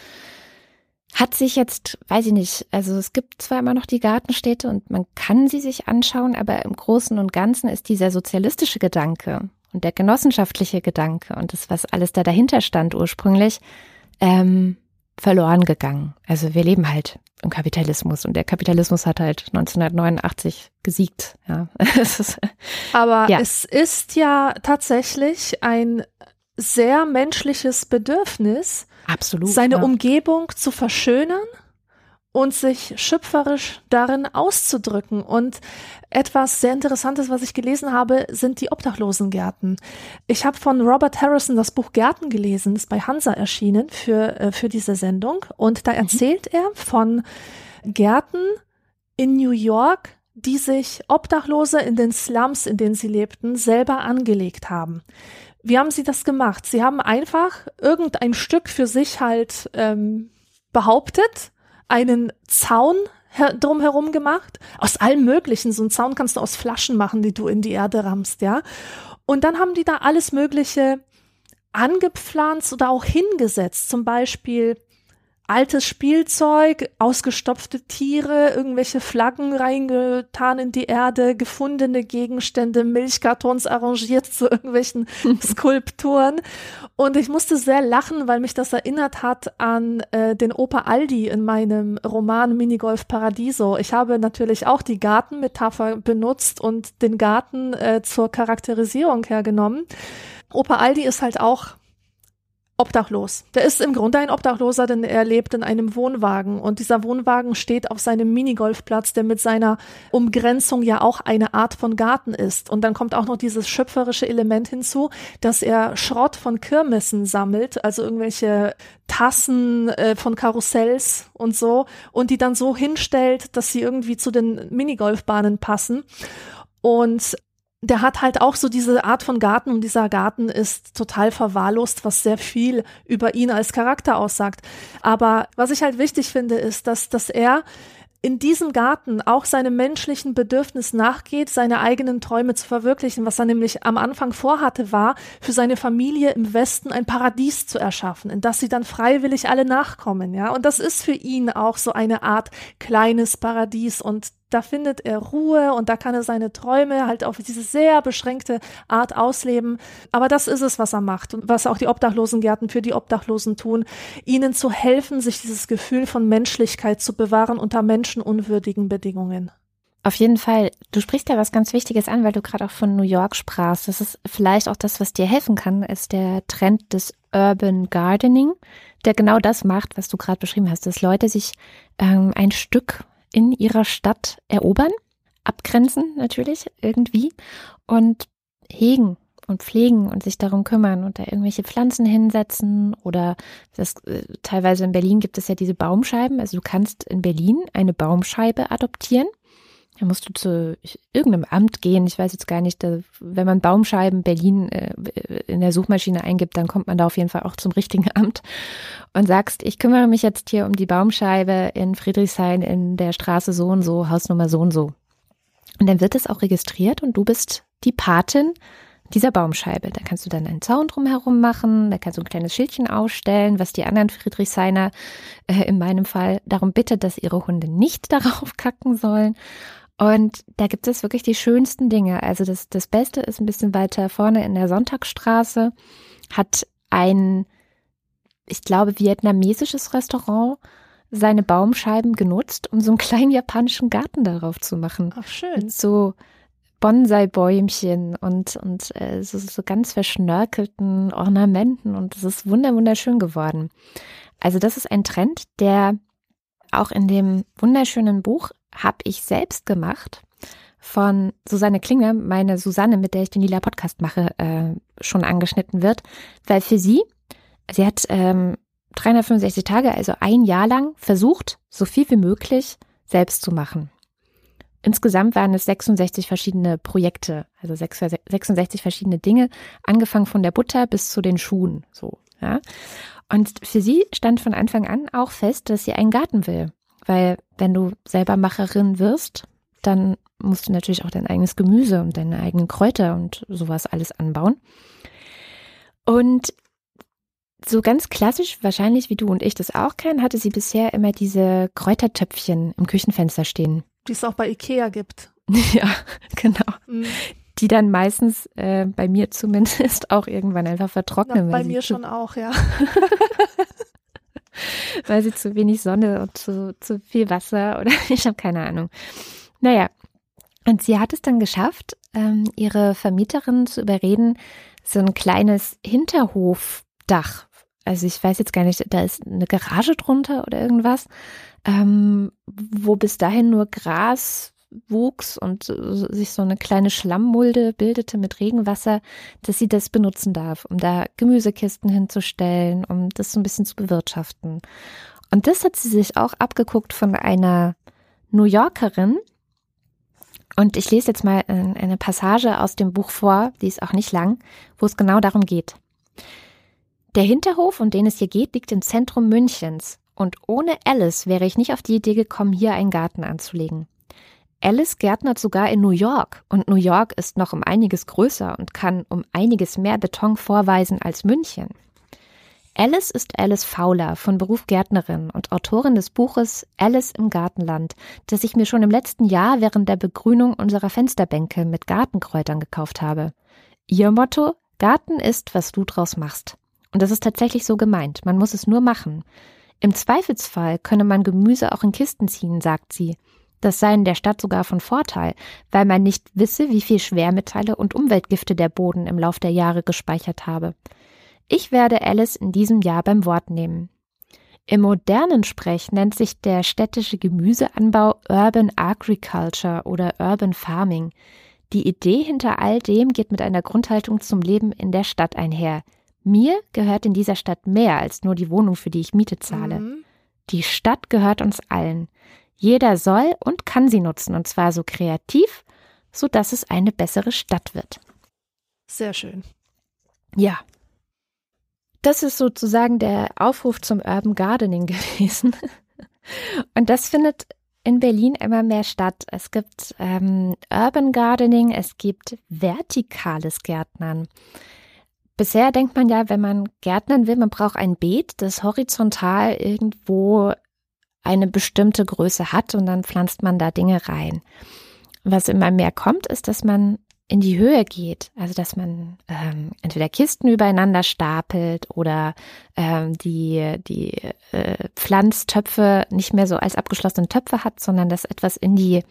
Speaker 2: Hat sich jetzt, weiß ich nicht, also es gibt zwar immer noch die Gartenstädte und man kann sie sich anschauen, aber im Großen und Ganzen ist dieser sozialistische Gedanke und der genossenschaftliche Gedanke und das, was alles da dahinter stand ursprünglich, ähm, verloren gegangen. Also wir leben halt im Kapitalismus und der Kapitalismus hat halt 1989 gesiegt. Ja.
Speaker 1: Aber ja. es ist ja tatsächlich ein sehr menschliches Bedürfnis,
Speaker 2: Absolut,
Speaker 1: seine ja. Umgebung zu verschönern und sich schöpferisch darin auszudrücken. Und etwas sehr Interessantes, was ich gelesen habe, sind die Obdachlosengärten. Ich habe von Robert Harrison das Buch Gärten gelesen, ist bei Hansa erschienen für, äh, für diese Sendung. Und da mhm. erzählt mhm. er von Gärten in New York, die sich Obdachlose in den Slums, in denen sie lebten, selber angelegt haben. Wie haben sie das gemacht? Sie haben einfach irgendein Stück für sich halt ähm, behauptet, einen Zaun drumherum gemacht, aus allem Möglichen. So einen Zaun kannst du aus Flaschen machen, die du in die Erde rammst, ja. Und dann haben die da alles Mögliche angepflanzt oder auch hingesetzt. Zum Beispiel altes Spielzeug, ausgestopfte Tiere, irgendwelche Flaggen reingetan in die Erde, gefundene Gegenstände, Milchkartons arrangiert zu irgendwelchen Skulpturen. Und ich musste sehr lachen, weil mich das erinnert hat an äh, den Opa Aldi in meinem Roman Minigolf Paradiso. Ich habe natürlich auch die Gartenmetapher benutzt und den Garten äh, zur Charakterisierung hergenommen. Opa Aldi ist halt auch obdachlos. Der ist im Grunde ein Obdachloser, denn er lebt in einem Wohnwagen und dieser Wohnwagen steht auf seinem Minigolfplatz, der mit seiner Umgrenzung ja auch eine Art von Garten ist. Und dann kommt auch noch dieses schöpferische Element hinzu, dass er Schrott von Kirmessen sammelt, also irgendwelche Tassen äh, von Karussells und so und die dann so hinstellt, dass sie irgendwie zu den Minigolfbahnen passen. Und der hat halt auch so diese Art von Garten und dieser Garten ist total verwahrlost, was sehr viel über ihn als Charakter aussagt. Aber was ich halt wichtig finde, ist, dass, dass er in diesem Garten auch seinem menschlichen Bedürfnis nachgeht, seine eigenen Träume zu verwirklichen. Was er nämlich am Anfang vorhatte, war, für seine Familie im Westen ein Paradies zu erschaffen, in das sie dann freiwillig alle nachkommen, ja. Und das ist für ihn auch so eine Art kleines Paradies und da findet er Ruhe und da kann er seine Träume halt auf diese sehr beschränkte Art ausleben. Aber das ist es, was er macht und was auch die Obdachlosengärten für die Obdachlosen tun, ihnen zu helfen, sich dieses Gefühl von Menschlichkeit zu bewahren unter menschenunwürdigen Bedingungen.
Speaker 2: Auf jeden Fall. Du sprichst ja was ganz Wichtiges an, weil du gerade auch von New York sprachst. Das ist vielleicht auch das, was dir helfen kann, ist der Trend des Urban Gardening, der genau das macht, was du gerade beschrieben hast, dass Leute sich ähm, ein Stück in ihrer Stadt erobern, abgrenzen natürlich irgendwie und hegen und pflegen und sich darum kümmern und da irgendwelche Pflanzen hinsetzen oder das äh, teilweise in Berlin gibt es ja diese Baumscheiben, also du kannst in Berlin eine Baumscheibe adoptieren da musst du zu irgendeinem Amt gehen. Ich weiß jetzt gar nicht, da, wenn man Baumscheiben Berlin äh, in der Suchmaschine eingibt, dann kommt man da auf jeden Fall auch zum richtigen Amt und sagst, ich kümmere mich jetzt hier um die Baumscheibe in Friedrichshain in der Straße so und so, Hausnummer so und so. Und dann wird es auch registriert und du bist die Patin dieser Baumscheibe. Da kannst du dann einen Zaun drumherum machen, da kannst du ein kleines Schildchen ausstellen, was die anderen Friedrichshainer äh, in meinem Fall darum bittet, dass ihre Hunde nicht darauf kacken sollen. Und da gibt es wirklich die schönsten Dinge. Also das, das Beste ist ein bisschen weiter vorne in der Sonntagsstraße, hat ein, ich glaube, vietnamesisches Restaurant seine Baumscheiben genutzt, um so einen kleinen japanischen Garten darauf zu machen.
Speaker 1: Ach, schön.
Speaker 2: Mit so Bonsai-Bäumchen und, und äh, so, so ganz verschnörkelten Ornamenten und es ist wunderschön geworden. Also das ist ein Trend, der auch in dem wunderschönen Buch habe ich selbst gemacht von Susanne Klinger, meine Susanne, mit der ich den Lila Podcast mache, äh, schon angeschnitten wird, weil für sie, sie hat ähm, 365 Tage, also ein Jahr lang versucht, so viel wie möglich selbst zu machen. Insgesamt waren es 66 verschiedene Projekte, also 66 verschiedene Dinge, angefangen von der Butter bis zu den Schuhen, so, ja. Und für sie stand von Anfang an auch fest, dass sie einen Garten will. Weil wenn du selber Macherin wirst, dann musst du natürlich auch dein eigenes Gemüse und deine eigenen Kräuter und sowas alles anbauen. Und so ganz klassisch, wahrscheinlich wie du und ich das auch kennen, hatte sie bisher immer diese Kräutertöpfchen im Küchenfenster stehen.
Speaker 1: Die es auch bei Ikea gibt.
Speaker 2: ja, genau. Mhm die dann meistens äh, bei mir zumindest auch irgendwann einfach vertrocknen.
Speaker 1: Na, bei mir schon auch, ja.
Speaker 2: weil sie zu wenig Sonne und zu, zu viel Wasser oder ich habe keine Ahnung. Naja, und sie hat es dann geschafft, ähm, ihre Vermieterin zu überreden, so ein kleines Hinterhofdach. Also ich weiß jetzt gar nicht, da ist eine Garage drunter oder irgendwas, ähm, wo bis dahin nur Gras wuchs und sich so eine kleine Schlammmulde bildete mit Regenwasser, dass sie das benutzen darf, um da Gemüsekisten hinzustellen, um das so ein bisschen zu bewirtschaften. Und das hat sie sich auch abgeguckt von einer New Yorkerin. Und ich lese jetzt mal eine Passage aus dem Buch vor, die ist auch nicht lang, wo es genau darum geht. Der Hinterhof, um den es hier geht, liegt im Zentrum Münchens. Und ohne Alice wäre ich nicht auf die Idee gekommen, hier einen Garten anzulegen. Alice gärtnert sogar in New York und New York ist noch um einiges größer und kann um einiges mehr Beton vorweisen als München. Alice ist Alice Fowler, von Beruf Gärtnerin und Autorin des Buches Alice im Gartenland, das ich mir schon im letzten Jahr während der Begrünung unserer Fensterbänke mit Gartenkräutern gekauft habe. Ihr Motto? Garten ist, was du draus machst. Und das ist tatsächlich so gemeint. Man muss es nur machen. Im Zweifelsfall könne man Gemüse auch in Kisten ziehen, sagt sie. Das sei in der Stadt sogar von Vorteil, weil man nicht wisse, wie viel Schwermetalle und Umweltgifte der Boden im Lauf der Jahre gespeichert habe. Ich werde Alice in diesem Jahr beim Wort nehmen. Im modernen Sprech nennt sich der städtische Gemüseanbau Urban Agriculture oder Urban Farming. Die Idee hinter all dem geht mit einer Grundhaltung zum Leben in der Stadt einher. Mir gehört in dieser Stadt mehr als nur die Wohnung, für die ich Miete zahle. Mhm. Die Stadt gehört uns allen. Jeder soll und kann sie nutzen, und zwar so kreativ, so dass es eine bessere Stadt wird.
Speaker 1: Sehr schön.
Speaker 2: Ja. Das ist sozusagen der Aufruf zum Urban Gardening gewesen. Und das findet in Berlin immer mehr statt. Es gibt ähm, Urban Gardening, es gibt vertikales Gärtnern. Bisher denkt man ja, wenn man Gärtnern will, man braucht ein Beet, das horizontal irgendwo eine bestimmte Größe hat und dann pflanzt man da Dinge rein. Was immer mehr kommt, ist, dass man in die Höhe geht, also dass man ähm, entweder Kisten übereinander stapelt oder ähm, die, die äh, Pflanztöpfe nicht mehr so als abgeschlossene Töpfe hat, sondern dass etwas in die,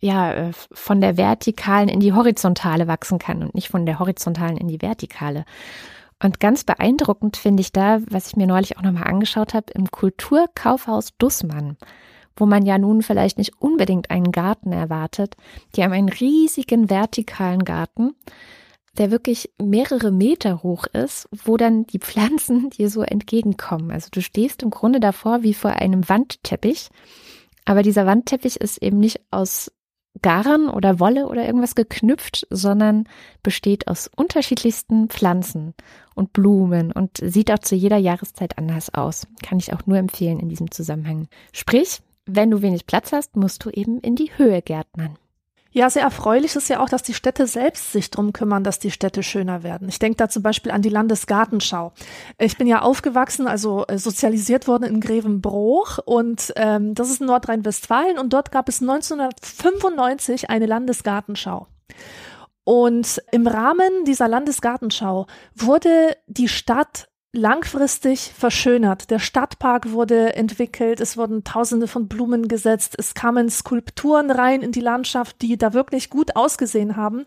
Speaker 2: ja, äh, von der vertikalen in die horizontale wachsen kann und nicht von der horizontalen in die vertikale. Und ganz beeindruckend finde ich da, was ich mir neulich auch nochmal angeschaut habe, im Kulturkaufhaus Dussmann, wo man ja nun vielleicht nicht unbedingt einen Garten erwartet. Die haben einen riesigen vertikalen Garten, der wirklich mehrere Meter hoch ist, wo dann die Pflanzen dir so entgegenkommen. Also du stehst im Grunde davor wie vor einem Wandteppich. Aber dieser Wandteppich ist eben nicht aus Garn oder Wolle oder irgendwas geknüpft, sondern besteht aus unterschiedlichsten Pflanzen und Blumen und sieht auch zu jeder Jahreszeit anders aus. Kann ich auch nur empfehlen in diesem Zusammenhang. Sprich, wenn du wenig Platz hast, musst du eben in die Höhe gärtnern.
Speaker 1: Ja, sehr erfreulich ist ja auch, dass die Städte selbst sich drum kümmern, dass die Städte schöner werden. Ich denke da zum Beispiel an die Landesgartenschau. Ich bin ja aufgewachsen, also äh, sozialisiert worden in Grevenbruch und ähm, das ist in Nordrhein-Westfalen und dort gab es 1995 eine Landesgartenschau. Und im Rahmen dieser Landesgartenschau wurde die Stadt langfristig verschönert. Der Stadtpark wurde entwickelt, es wurden tausende von Blumen gesetzt, es kamen Skulpturen rein in die Landschaft, die da wirklich gut ausgesehen haben.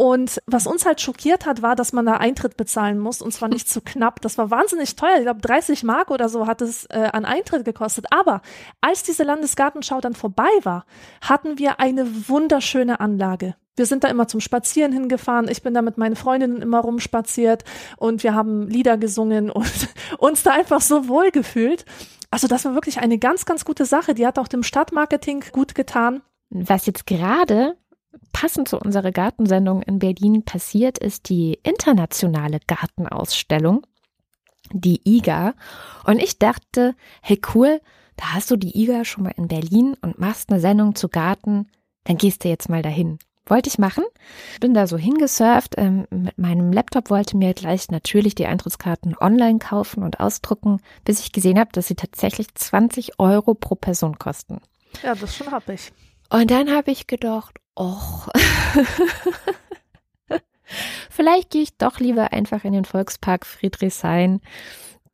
Speaker 1: Und was uns halt schockiert hat, war, dass man da Eintritt bezahlen muss und zwar nicht zu knapp. Das war wahnsinnig teuer. Ich glaube, 30 Mark oder so hat es äh, an Eintritt gekostet. Aber als diese Landesgartenschau dann vorbei war, hatten wir eine wunderschöne Anlage. Wir sind da immer zum Spazieren hingefahren. Ich bin da mit meinen Freundinnen immer rumspaziert und wir haben Lieder gesungen und uns da einfach so wohl gefühlt. Also das war wirklich eine ganz, ganz gute Sache. Die hat auch dem Stadtmarketing gut getan.
Speaker 2: Was jetzt gerade passend zu unserer Gartensendung in Berlin passiert, ist die internationale Gartenausstellung, die IGA. Und ich dachte, hey cool, da hast du die IGA schon mal in Berlin und machst eine Sendung zu Garten, dann gehst du jetzt mal dahin. Wollte ich machen. Bin da so hingesurft. Ähm, mit meinem Laptop wollte mir gleich natürlich die Eintrittskarten online kaufen und ausdrucken, bis ich gesehen habe, dass sie tatsächlich 20 Euro pro Person kosten.
Speaker 1: Ja, das schon hab ich.
Speaker 2: Und dann habe ich gedacht, och, vielleicht gehe ich doch lieber einfach in den Volkspark Friedrichshain,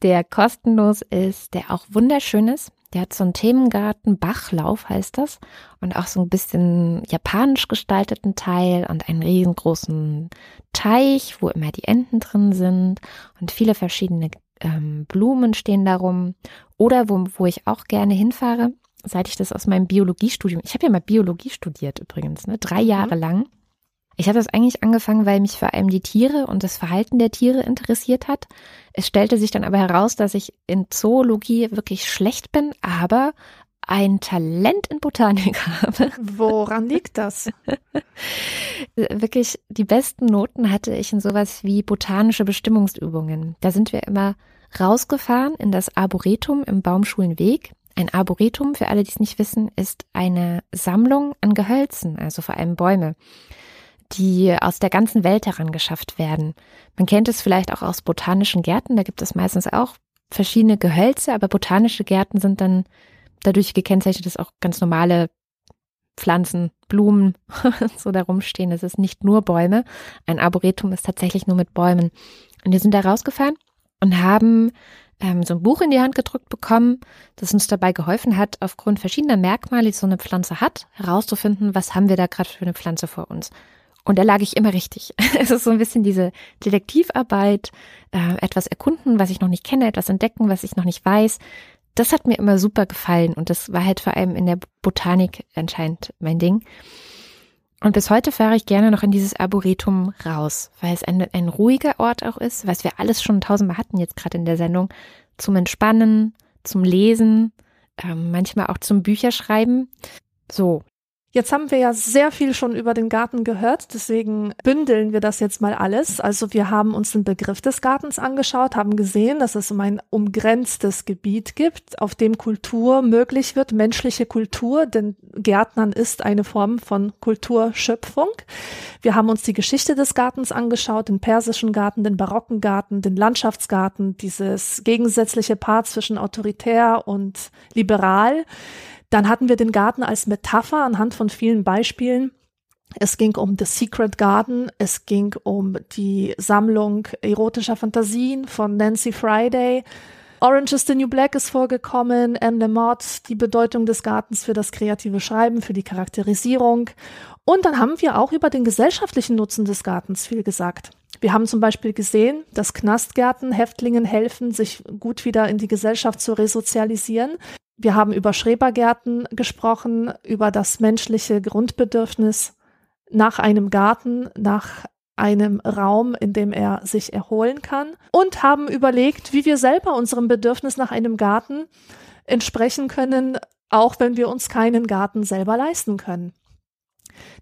Speaker 2: der kostenlos ist, der auch wunderschön ist. Der hat so einen Themengarten, Bachlauf heißt das, und auch so ein bisschen japanisch gestalteten Teil und einen riesengroßen Teich, wo immer die Enten drin sind und viele verschiedene ähm, Blumen stehen darum. Oder wo, wo ich auch gerne hinfahre, seit ich das aus meinem Biologiestudium, ich habe ja mal Biologie studiert übrigens, ne, drei. Jahre mhm. lang. Ich habe das eigentlich angefangen, weil mich vor allem die Tiere und das Verhalten der Tiere interessiert hat. Es stellte sich dann aber heraus, dass ich in Zoologie wirklich schlecht bin, aber ein Talent in Botanik habe.
Speaker 1: Woran liegt das?
Speaker 2: wirklich die besten Noten hatte ich in sowas wie botanische Bestimmungsübungen. Da sind wir immer rausgefahren in das Arboretum im Baumschulenweg. Ein Arboretum, für alle, die es nicht wissen, ist eine Sammlung an Gehölzen, also vor allem Bäume, die aus der ganzen Welt herangeschafft werden. Man kennt es vielleicht auch aus botanischen Gärten, da gibt es meistens auch verschiedene Gehölze, aber botanische Gärten sind dann dadurch gekennzeichnet, dass auch ganz normale Pflanzen, Blumen so da rumstehen. Es ist nicht nur Bäume. Ein Arboretum ist tatsächlich nur mit Bäumen. Und wir sind da rausgefahren und haben ähm, so ein Buch in die Hand gedrückt bekommen, das uns dabei geholfen hat, aufgrund verschiedener Merkmale, die so eine Pflanze hat, herauszufinden, was haben wir da gerade für eine Pflanze vor uns. Und da lag ich immer richtig. Es ist so ein bisschen diese Detektivarbeit, äh, etwas erkunden, was ich noch nicht kenne, etwas entdecken, was ich noch nicht weiß. Das hat mir immer super gefallen und das war halt vor allem in der Botanik anscheinend mein Ding. Und bis heute fahre ich gerne noch in dieses Arboretum raus, weil es ein, ein ruhiger Ort auch ist, was wir alles schon tausendmal hatten jetzt gerade in der Sendung, zum Entspannen, zum Lesen, äh, manchmal auch zum Bücherschreiben. So,
Speaker 1: Jetzt haben wir ja sehr viel schon über den Garten gehört, deswegen bündeln wir das jetzt mal alles. Also wir haben uns den Begriff des Gartens angeschaut, haben gesehen, dass es um ein umgrenztes Gebiet gibt, auf dem Kultur möglich wird, menschliche Kultur, denn Gärtnern ist eine Form von Kulturschöpfung. Wir haben uns die Geschichte des Gartens angeschaut, den persischen Garten, den barocken Garten, den Landschaftsgarten, dieses gegensätzliche Paar zwischen autoritär und liberal. Dann hatten wir den Garten als Metapher anhand von vielen Beispielen. Es ging um The Secret Garden, es ging um die Sammlung erotischer Fantasien von Nancy Friday. Orange is the New Black ist vorgekommen, Anne Lamott, die Bedeutung des Gartens für das kreative Schreiben, für die Charakterisierung. Und dann haben wir auch über den gesellschaftlichen Nutzen des Gartens viel gesagt. Wir haben zum Beispiel gesehen, dass Knastgärten Häftlingen helfen, sich gut wieder in die Gesellschaft zu resozialisieren. Wir haben über Schrebergärten gesprochen, über das menschliche Grundbedürfnis nach einem Garten, nach einem Raum, in dem er sich erholen kann und haben überlegt, wie wir selber unserem Bedürfnis nach einem Garten entsprechen können, auch wenn wir uns keinen Garten selber leisten können.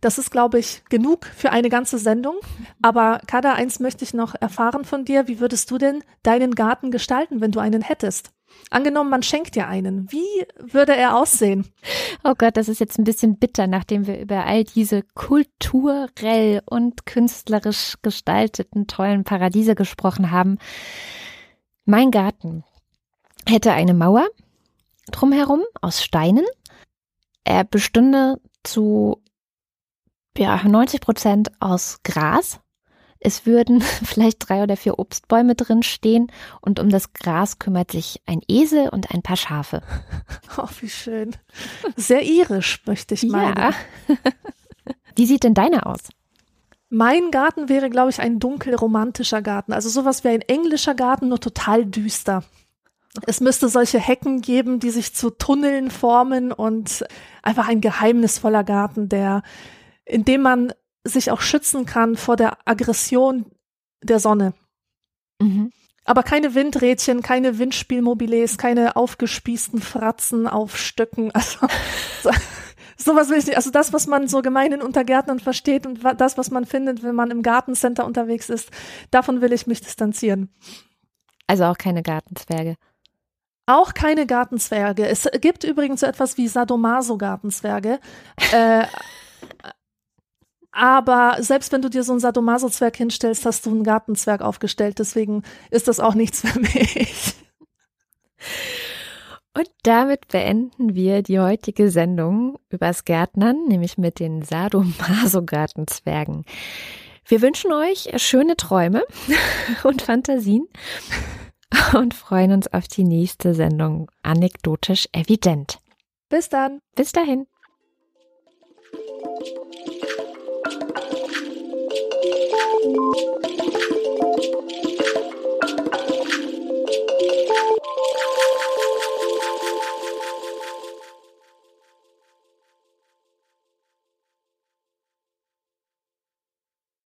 Speaker 1: Das ist, glaube ich, genug für eine ganze Sendung. Aber Kada, eins möchte ich noch erfahren von dir. Wie würdest du denn deinen Garten gestalten, wenn du einen hättest? Angenommen, man schenkt dir einen. Wie würde er aussehen?
Speaker 2: Oh Gott, das ist jetzt ein bisschen bitter, nachdem wir über all diese kulturell und künstlerisch gestalteten tollen Paradiese gesprochen haben. Mein Garten hätte eine Mauer drumherum aus Steinen. Er bestünde zu ja, 90 Prozent aus Gras. Es würden vielleicht drei oder vier Obstbäume drin stehen und um das Gras kümmert sich ein Esel und ein paar Schafe.
Speaker 1: Oh, wie schön. Sehr irisch, möchte ich meinen. Ja.
Speaker 2: Wie sieht denn deine aus?
Speaker 1: Mein Garten wäre, glaube ich, ein dunkelromantischer Garten. Also sowas wie ein englischer Garten, nur total düster. Es müsste solche Hecken geben, die sich zu Tunneln formen und einfach ein geheimnisvoller Garten, der, in dem man sich auch schützen kann vor der Aggression der Sonne. Mhm. Aber keine Windrädchen, keine Windspielmobiles, keine aufgespießten Fratzen auf Stöcken. Also so, sowas will ich nicht. Also das, was man so gemein unter Gärtnern versteht und das, was man findet, wenn man im Gartencenter unterwegs ist, davon will ich mich distanzieren.
Speaker 2: Also auch keine Gartenzwerge.
Speaker 1: Auch keine Gartenzwerge. Es gibt übrigens so etwas wie Sadomaso-Gartenzwerge. äh, aber selbst wenn du dir so einen Sadomaso-Zwerg hinstellst, hast du einen Gartenzwerg aufgestellt. Deswegen ist das auch nichts für mich.
Speaker 2: Und damit beenden wir die heutige Sendung übers Gärtnern, nämlich mit den Sadomaso-Gartenzwergen. Wir wünschen euch schöne Träume und Fantasien und freuen uns auf die nächste Sendung Anekdotisch Evident.
Speaker 1: Bis dann.
Speaker 2: Bis dahin.
Speaker 3: Thank you.